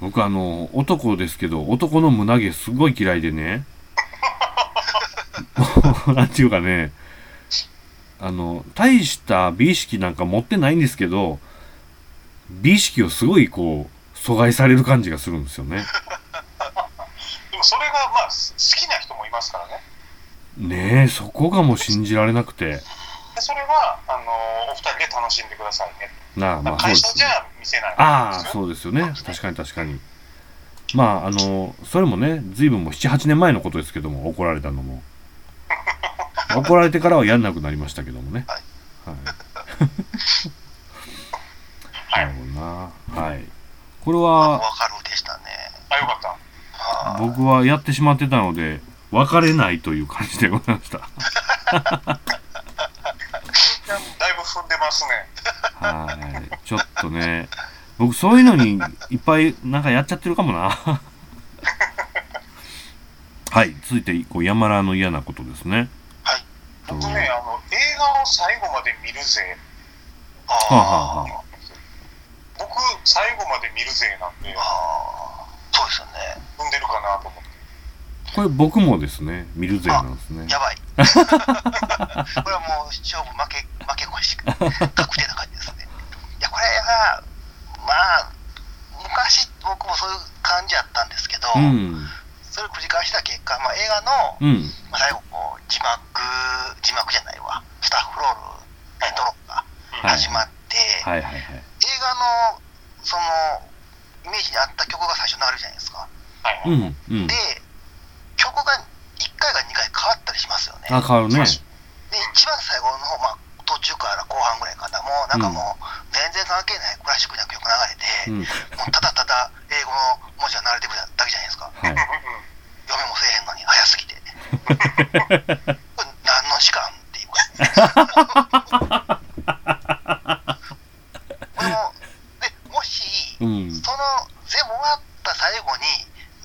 僕あの、男ですけど、男の胸毛すごい嫌いでね。もう、なんていうかね。あの、大した美意識なんか持ってないんですけど、美意識をすごいこう、阻害される感じがするんですよね。でもそれがまあ、す好きな人もいますからね。ねえ、そこがもう信じられなくて。でそれは、あのお二人で楽しんでくださいね。なあ、まあ。会社じゃ見せないああ、うそうですよね。確かに確かに。まあ、あの、それもね、ずいぶんもう7、8年前のことですけども、怒られたのも。(laughs) 怒られてからはやんなくなりましたけどもね。はい (laughs) (laughs) はい。なるほどな。はい。これあは、わかるでしたね。あ、よかった。はあ、僕はやってしまってたので、別れないという感じでございました。だいぶ踏んでますね。はい。ちょっとね、僕そういうのにいっぱいなんかやっちゃってるかもな。はい。続いて、こう、山田の嫌なことですね。はい。と僕ね、あの、映画を最後まで見るぜ。あはあ、はあはあ、僕、最後まで見るぜなんで、ああそうですよね。踏んでるかなと思って。これ僕もですね、見るぜなんですね。やばい。(laughs) これはもう勝負負け、負け越し、確定な感じですね。いや、これは、まあ、昔僕もそういう感じやったんですけど、うん。それを繰り返した結果、まあ、映画の、うん。まあ、最後こう、字幕、字幕じゃないわ、スタッフロール、エンドロールがはい始まって、はいはいはい。映画の、その、イメージに合った曲が最初に流れるじゃないですか。はいはい。うん。うんで。、曲が1回か2回変わったりしますよね。あ、変わるね。で、一番最後の方、まあ、途中から後半ぐらいかな、もうなんかもう、全然関係ないクラシックな曲流れて、うん。もうただただ英語の文字が流れてくるだけじゃないですか。はい。(laughs) 読めもせえへんのに早すぎて。(laughs) これ何の時間っていうか。これも、で、もし、うん。その全部終わった最後に、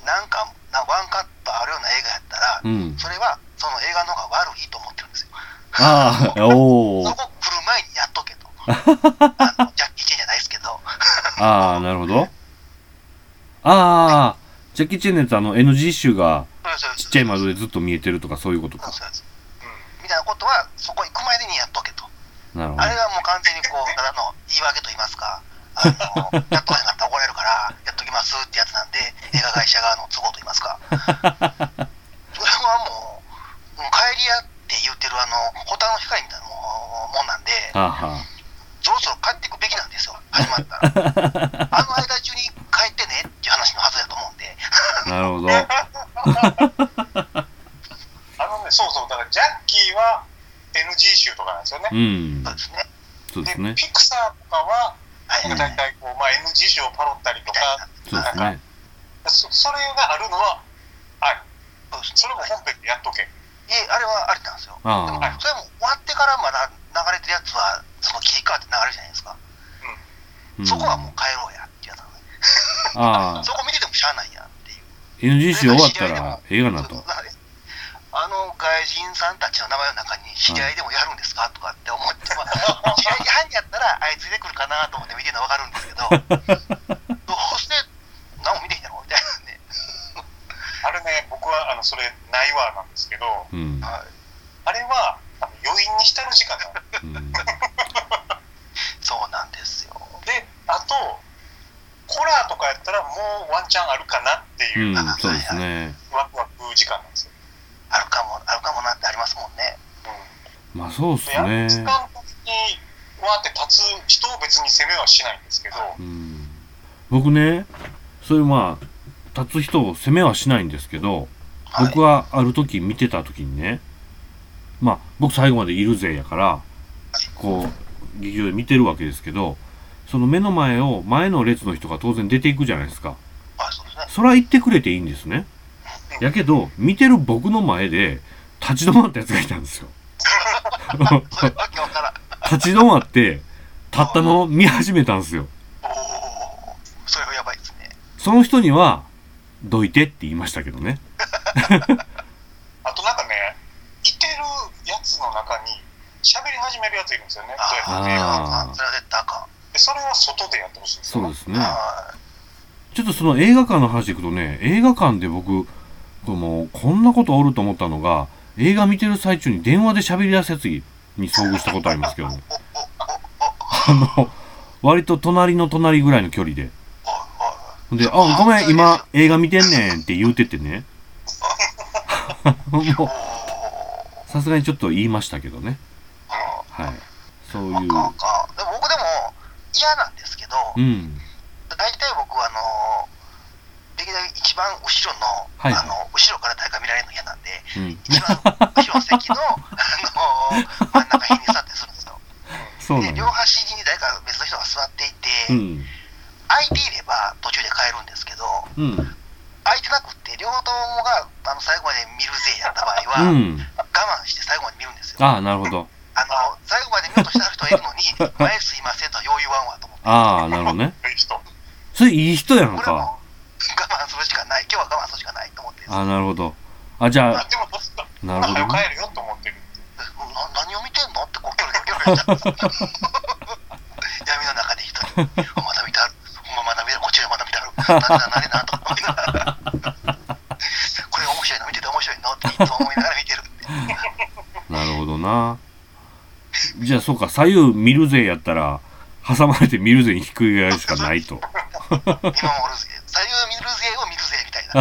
なんか、なワンカットあるような映画やったら、うん。それはその映画の方が悪いと思ってるんですよ。ああ、おおそ。こ来る前にやっとけと。あのジャッキー・チェンじゃないですけど、ああ、なるほど。ああ、ジャッキー・チェンのやつあの NG 集がちっちゃい窓でずっと見えてるとかそういうことか。そうですみたいなことは、そこ行く前にやっとけと。なるほどあ。れはもう完全にこう、ただの言い訳と言いますか、あのやっとかなかったら怒られるから、やっときますってやつなんで、映画会社側の都合と言いますか。それはもう、もう帰り屋って言ってるあの、ホタルの光みたいなもんなんで、はあはそろそろ帰っていくべきなんですよ、始まったら。あの間中に帰ってねっていう話のはずだと思うんで、あ。なるほど。あのね、そうそう、だからジャッキーは NG 集とかなんですよね。うんそう。ですね。ピクサーとかは、大体こう、まあ、NG 集をパロったりとか、。そうですね。そそれがあるのは、はい、それも本編でやっとけ。いえ、あれはありなんですよ。でもあそれも終わってからまだ流れてるやつは、その切り替わって流れるじゃないですか。あ。うんそこはもう帰ろうやってやつなの。(laughs) そこ見ててもしゃあないやんっていう。NG 集終わったら映画なと。だからあの外人さんたちの名前の中に知り合いでもやるんですかとかって思って、まあ、知り合い犯人やったらあいつ出てくるかなと思って見てるのは分かるんですけど、どうして何も見てへんやろみたいなんで、あれね、僕はあのそれないわなんですけど、うん。はい、あれはあの余韻に浸る時間なの。うんそうなんですよ。で、あと、ホラーとかやったらもうワンチャンあるかなっていうう、ん、そうですね。ワクワク時間なんですよ。あるかも、あるかもなってありますもんね。うん。まあそうっすね時間的にはって立つ人を別に責めはしないんですけど、うん僕ねそういうまあ立つ人を責めはしないんですけどはい。僕はある時見てた時にねまあ僕最後までいるぜやからこう劇場で見てるわけですけどその目の前を前の列の人が当然出ていくじゃないですかはい、そうですね。それは言ってくれていいんですねやけど見てる僕の前で立ち止まったやつがいたんですよ。(laughs) (laughs) 立ち止まって立ったのを見始めたんですよ。おお、それはやばいですね。その人にはどいてって言いましたけどね。あとなんかね、いてるやつの中に喋り始めるやついるんですよね。あであ、それはあかそれは外でやってほしいんですよ。そうですね。はちょっとその映画館の話でいくとね、映画館で僕、このこんなことおると思ったのが、映画見てる最中に電話で喋り出すやつに遭遇したことありますけどね。あの、割と隣の隣ぐらいの距離で。で、あ、ごめん、今映画見てんねんって言うててね。(laughs) もう、お、さすがにちょっと言いましたけどね。お、はい。そういう。でも僕でも嫌なんですけど、うん。大体僕はあの、歴代一番後ろの、はいあの、後ろから誰か見られるの嫌なんで、うん。一番後ろの席の、(laughs) あの、真ん中辺に座ってするんですよ。で、そうなんだ。両端に誰か別の人が座っていて、うん。空いていれば途中で帰るんですけど、うん。空いてなくって、両方ともがあの最後まで見るぜやった場合は、うん。我慢して最後まで見るんですよ。ああ、なるほど。あの、最後まで見ようとしてある人がいるのに、(laughs) 前すいませんとはよう言わんわと思って。ああ、なるほどね。(laughs) それいい人やんか。我慢するしかない、今日は我慢するしかないと思ってああ、なるほど。あ、じゃああ、でもどっちか、なるほど帰るよと思ってるっていう。な何を見てんのってこうキョロキョロキョロキョちゃうんです闇の中で一人、まだ見てある、ままだ見てる、こっちでまだ見てある、なんでなんでなんと思いながら、これ面白いの見てて面白いのっていつも思いながら見てる。って。なるほどな。じゃあ、そうか、左右見るぜやったら、挟まれて見るぜにひっくり返るしかないと。見守るぜ、左右見るぜを見るぜみたいな。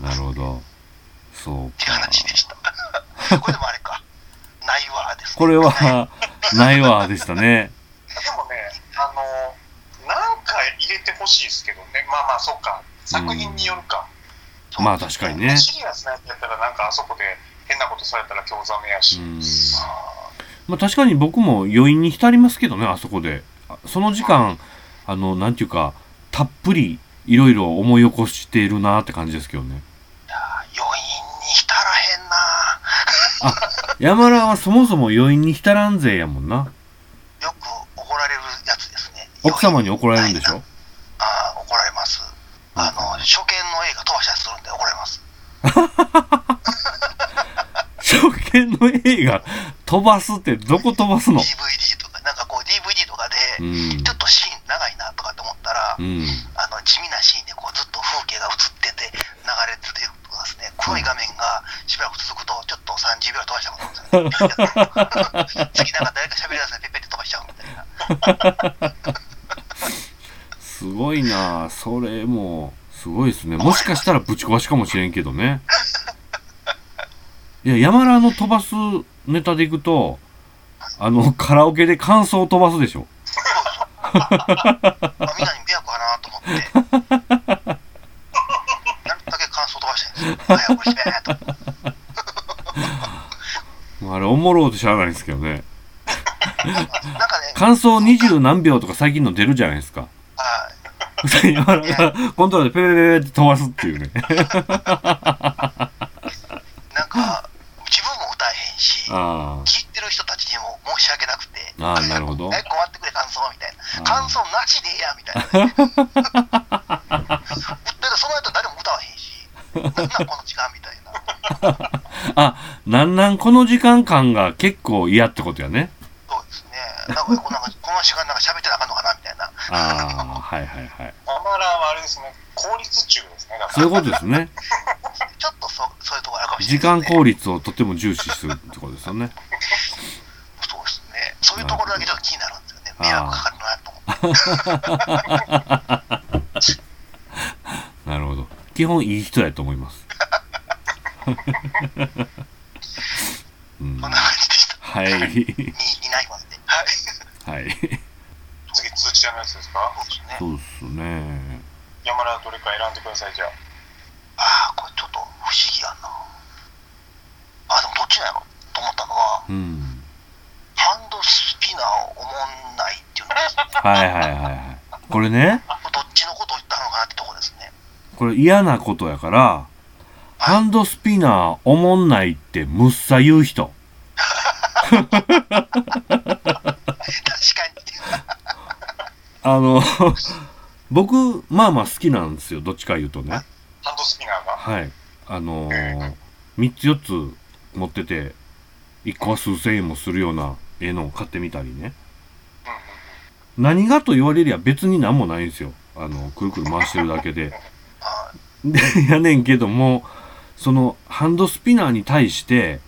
(laughs) なるほど。そうっていうか。話でした。(laughs) これでもあれか。ないわです、ね。これは、ないわでしたね。でもね、あの、なんか入れてほしいですけどね。まあまあ、そっか。作品によるか。まあ確かにね。シリアスなやつやったら、なんかあそこで変なことされたら興ざめやし。まあ確かに僕も余韻に浸りますけどね、あそこで。あその時間、あの、なんていうか、たっぷりいろいろ思い起こしているなって感じですけどね。余韻に浸らへんな山田はそもそも余韻に浸らんぜやもんな。よく怒られるやつですね。奥様に怒られるんでしょ？ああ、怒られます。あの、初見の映画飛ばしたりするんで怒られます。初見の映画飛ばすってどこ飛ばすの？DVD とか、なんかこう DVD とかで、うん。ちょっとシーン長いなとかって思ったら、うん。あの地味なシーンでこうずっと風景が映ってて流れててとかですね。黒い画面がしばらく続くとちょっと30秒飛ばしたことあるんですよ、ね、(laughs) 次なんか誰か喋り出すのペッペって飛ばしちゃうみたいな。すごいなそれもすごいですね。もしかしたらぶち壊しかもしれんけどね。いや山田の飛ばすネタでいくとあのカラオケで感想を飛ばすでしょ。まあみんなに迷惑かなと思って。なるだけ感想飛ばしてるんですよ早送りしてとあれおもろうとしゃあないんですけどね。なんかね感想二十何秒とか最近の出るじゃないですか。はい。(laughs) コントロールでペレペレって飛ばすっていうねへんしあ聞いてる人たちにも申し訳なくてあなるほど。え困ってくれ感想みたいな。感想なしでええやみたいな。(laughs) だってその後誰も歌わへんしなんなんこの時間みたいな。(laughs) あなんなんこの時間感が結構嫌ってことやね。そうですね。なんかこうなんかこの時間なんか喋ってなあかんのかなみたいな。ああはいはいはい。アマラはあれですね、効率中そういうことですね (laughs) ちょっとそそういうところあるかもし時間れないですね効率をとても重視するってことですよねそうですねそういうところだけちょっと気になるんですよね迷惑かかるなと思って (laughs) 基本いい人やと思います。うん、な感じでした。はい。に、になりますね。はい。はい。次通知屋のやつですか？そうですね。そうっすね。山田どれか選んでくださいじゃあああ、これちょっと不思議やな。あ、でもどっちなんやろ？と思ったのは、うん。ハンドスピナーをおもんないっていうのですね。はいはいはいはい。これね、どっちのことを言ったのかなってとこですね。これ嫌なことやから、ハンドスピナーおもんないってむっさ言う人。確かに。あの、僕、まあまあ好きなんですよ。どっちか言うとね。ハンドスピナーがはい。あのー、3つ4つ持ってて、1個は数千円もするような絵のを買ってみたりね。何がと言われりゃ別に何もないんですよ。あの、くるくる回してるだけで。あ (laughs) で、(laughs) やねんけども、その、ハンドスピナーに対して、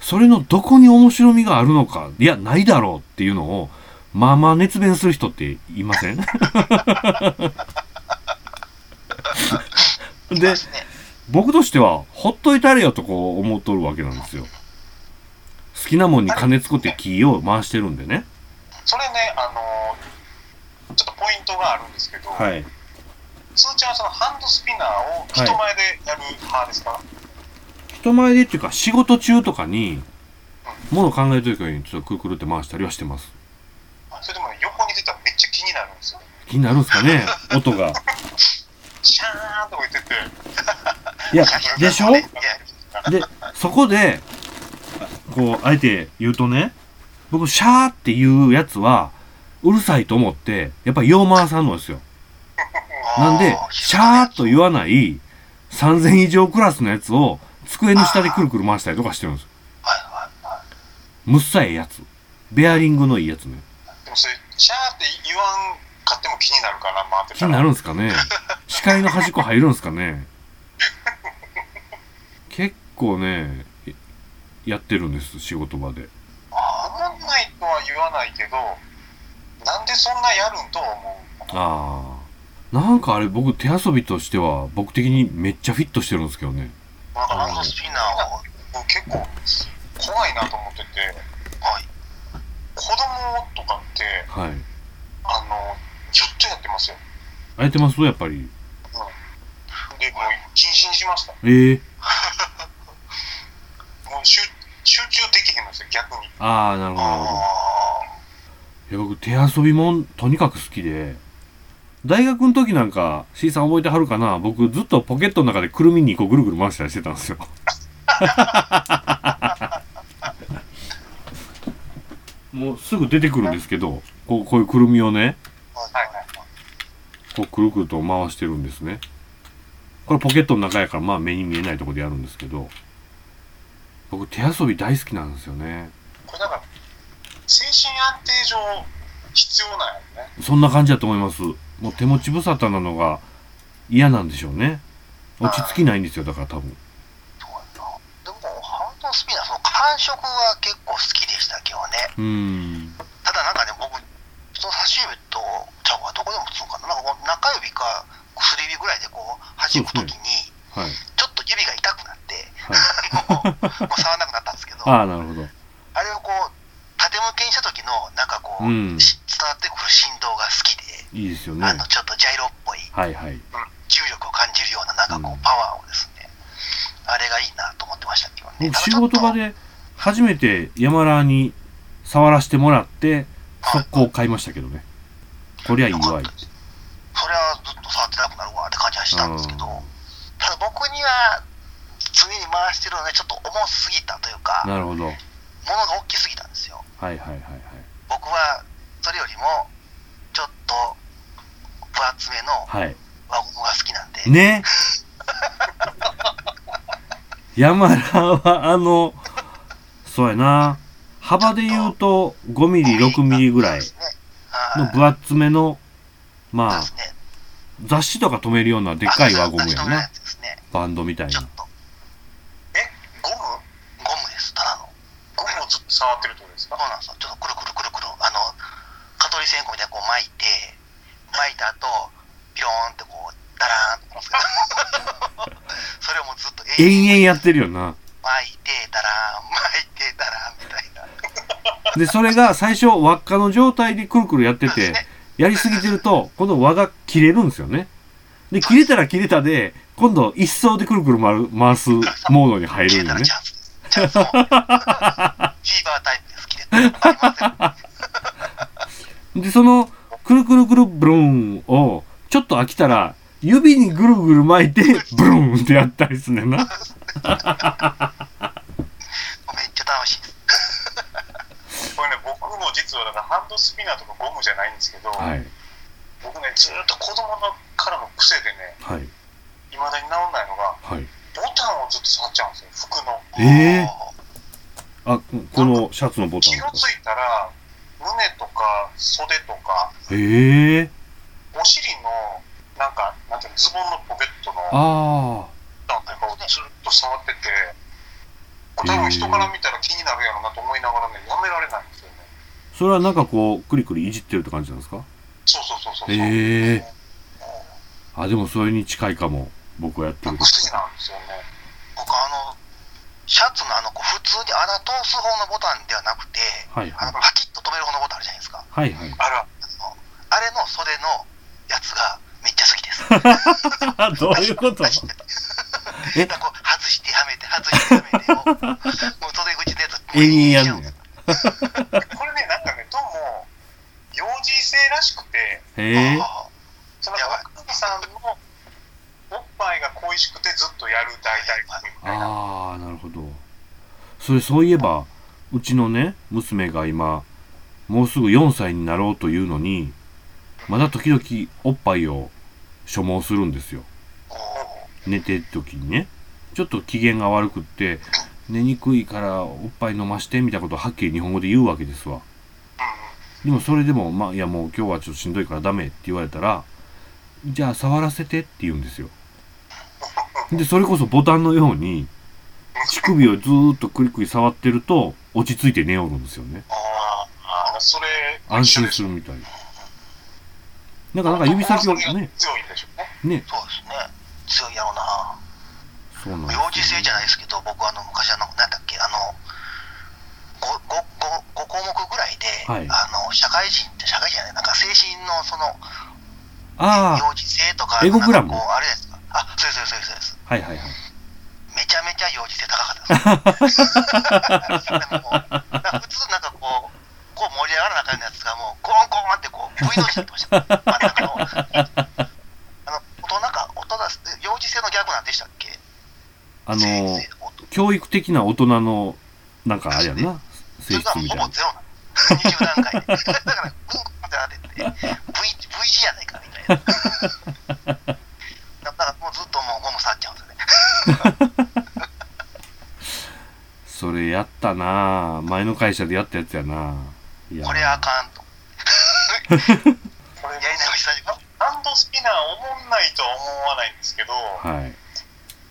それのどこに面白みがあるのか、いや、ないだろうっていうのを、まあまあ熱弁する人っていません？(laughs) いで。僕としては、ほっといたれよとこう思っとるわけなんですよ。好きなもんに金作って木を回してるんでね。それねあのーちょっとポイントがあるんですけど、はい。通知はそのハンドスピナーを人前でやる派ですか、人前でっていうか仕事中とかに、もの考えてる時にちょっとくるくるって回したりはしてます。それでもね横に出たらめっちゃ気になるんですよ気になるんですかね？(laughs) 音が。シャーンとか言ってていや、でしょ？で、そこで、こう、あえて言うとね、僕、シャーっていうやつは、うるさいと思って、やっぱりよう回さんのですよ。(laughs) なんであ、シャーと言わない3000以上クラスのやつを机の下でくるくる回したりとかしてるんですよ。はいはいはい。むっさいやつ。ベアリングのいいやつね。でもそれシャーって言わんかっても気になるかな回ってたら気になるんすかね (laughs) 視界の端っこ入るんすかね結構ね、やってるんです、仕事場で。あ思んないとは言わないけどなんでそんなやるんとは思うああ。なんかあれ僕手遊びとしては僕的にめっちゃフィットしてるんですけどね。なんかハンドスピナーを、僕結構怖いなと思っててとかってはい。あのずっとやってますよ。あえてます？やっぱり。でもう禁止にしました。ええ (laughs) もう集集中できへんのですよ逆に。ああ、なるほどなるほど。あいや僕手遊びもんとにかく好きで、大学の時なんか C さん覚えてはるかな？僕ずっとポケットの中でくるみにこうぐるぐる回したりしてたんですよ。(laughs) もうすぐ出てくるんですけど、こうこういうくるみをね、こうくるくると回してるんですね。これポケットの中やからまあ目に見えないところでやるんですけど、僕手遊び大好きなんですよね。これだから精神安定上必要なんやねそんな感じだと思います。もう手持ち無沙汰なのが嫌なんでしょうね。落ち着きないんですよ、だから多分。そうやな。でも、ハンドスピナー、その感触は結構好きでしたけどね。うーん。ただなんかね、僕、その差し指と、ちゃうか、どこでもつくのかな。なんか中指か薬指ぐらいでこう、弾くときに、はい。ちょっと指が痛くなって、はい。(laughs) もう触らなくなったんですけど、ああ、なるほど。あれをこう、縦向けにした時の、なんかこう、うんし伝わってくる振動が好きで、いいですよね。あの、ちょっとジャイロっぽいはいはい。重力を感じるような、なんかこうんう、パワーをですね、あれがいいなと思ってましたけどね。僕仕事場で初めて山ラーに触らせてもらって、速攻買いましたけどね。こりゃいいわいそれはずっと触ってなくなるわって感じはしたんですけど、うただ僕には常に回してるのでちょっと重すぎたというか、んなるほど。はいものが大きすぎたんですよ。はいはいはい。僕はそれよりもちょっと分厚めのはい。輪ゴムが好きなんで、ね (laughs) 山ラーはあの、そうやな。幅で言うと5ミリ、6ミリぐらいの分厚めの、まあ。雑誌とか止めるようなでっかい輪ゴムやね。バンドみたいなえゴムゴムです、ただの。ゴムをずっと触ってるってことですか？そうなんですよ。ちょっとくるくるくるくる、あの、蚊取り線香みたいにこう巻いて、巻いた後、ピローンってこう、ダラーンってこう延々やってるよな。巻いてたら、巻いてたら、みたいな。で、それが最初輪っかの状態でくるくるやってて、やりすぎてると、今度輪が切れるんですよね。で、切れたら切れたで、今度一層でくるくる回る回すモードに入るんよね。フィ (laughs) ーバータイプです、切れたで、その、くるくるくるブルーンを、ちょっと飽きたら、指にぐるぐる巻いて、ブルーンってやったりすんねんな。(laughs) めっちゃ楽しいです。(laughs) これね僕も実はだからハンドスピナーとかゴムじゃないんですけど、はい。僕ねずっと子供のからの癖でねはい。いまだに治んないのがはい。ボタンをずっと触っちゃうんですよ服のええあ、このシャツのボタン。気がついたら胸とか袖とかええお尻のなんかなんていうのズボンのポケットのあボタンとかをずっと触ってて多分人から見たら気になるやろなと思いながらねやめられないんですよねあ。それはなんかこう、くりくりいじってるって感じなんですか？そうそうそうそうへえあ、でもそれに近いかも。僕はやってる癖なんですよね僕あの、シャツのあの、普通に穴通す方のボタンではなくて、はいはいあの、。パキッと止める方のボタンあるじゃないですか。はいはい。あれの袖のやつがめっちゃ好きです。(laughs) どういうこと？え？こう外してはめて、外してはめてを、もう袖口のやつ、延々やんねこれねなんかねどうも幼児性らしくてへえ。あそのやばいお母さんのおっぱいが恋しくてずっとやる大体みたいなああ、なるほど。それそういえば、うちのね、娘が今、もうすぐ4歳になろうというのに、まだ時々おっぱいを所望するんですよ。お寝てる時にね。ちょっと機嫌が悪くって、寝にくいからおっぱい飲ましてみたいなことをはっきり日本語で言うわけですわ。でもそれでも、まあ、いやもう今日はちょっとしんどいからダメって言われたら、じゃあ触らせてって言うんですよ。で、それこそボタンのように、乳首をずーっとクリクリ触ってると、落ち着いて寝よるんですよね。あああそれ安心するみたい。なんか、なんか指先をね、強いんでしょうねね、そうですね。強いやろな。そうなんですよ幼児性じゃないですけど、僕あの、昔あの、なんだっけ、あの、5, 5, 5, 5項目ぐらいで、はいあの、社会人って、社会人じゃない、なんか精神のその、あ幼児性とか、エゴグラム？あれですか？あ、そうです、そうです、そうです。あ、はいはいはい。めちゃめちゃ幼児性高かったです。(laughs) 普通なんかこう、こう盛り上がらなあかんやつがもう、ゴンゴンってこう、(laughs) V の字になってました。真ん中の。あの、大人か、大人。幼児性の逆なんでしたっけ？あの教育的な大人の、なんかあれやんな、性質みたいな。ぼゼロなの。20段階で。だから、うんこってなってて、V, v 字やないかみたいな。(laughs) だからもうずっともうゴム触っちゃうんですよね。(laughs) それやったなぁ前の会社でやったやつやなこれあかんと。これやり直しさせ (laughs) ハンドスピナーおもんないとは思わないんですけどはい。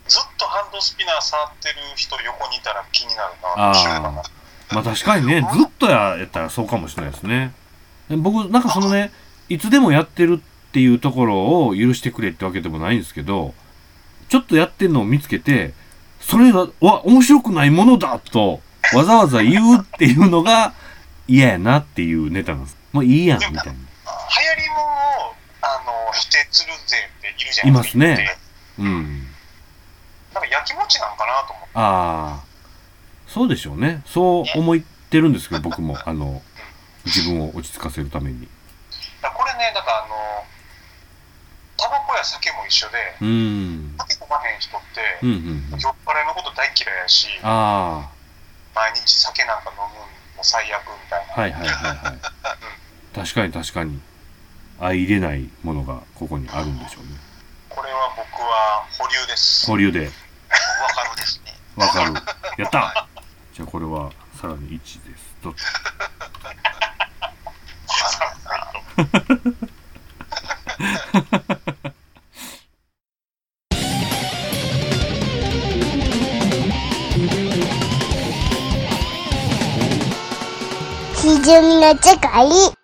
ずっとハンドスピナー触ってる人横にいたら気になるなあまあ確かにね、ずっとやったらそうかもしれないですね。で僕、なんかそのね、いつでもやってるっていうところを許してくれってわけでもないんですけど、ちょっとやってんのを見つけて、それが、わ、面白くないものだと、わざわざ言うっていうのが嫌やなっていうネタなんです。もういいやん、みたいな。流行りもをあの否定するぜっているじゃないですかいますねうん。なんかやきもちなんかなと思ってああ、そうでしょうね。そう思ってるんですけど、僕も、あの、自分を落ち着かせるために。だこれねだからあのタバコや酒も一緒でうん。酒飲まへん人ってうん、うん。うん酔っ払いのこと大嫌いやしあ毎日酒なんか飲むのも最悪みたいなあ、はいはいはいはい。(laughs) 確かに確かに。相入れないものがここにあるんでしょうね。これは僕は保留です保留で。わかるですね。わかる。(laughs) やったじゃあこれはさらに1です。どっち？(laughs) みの世界。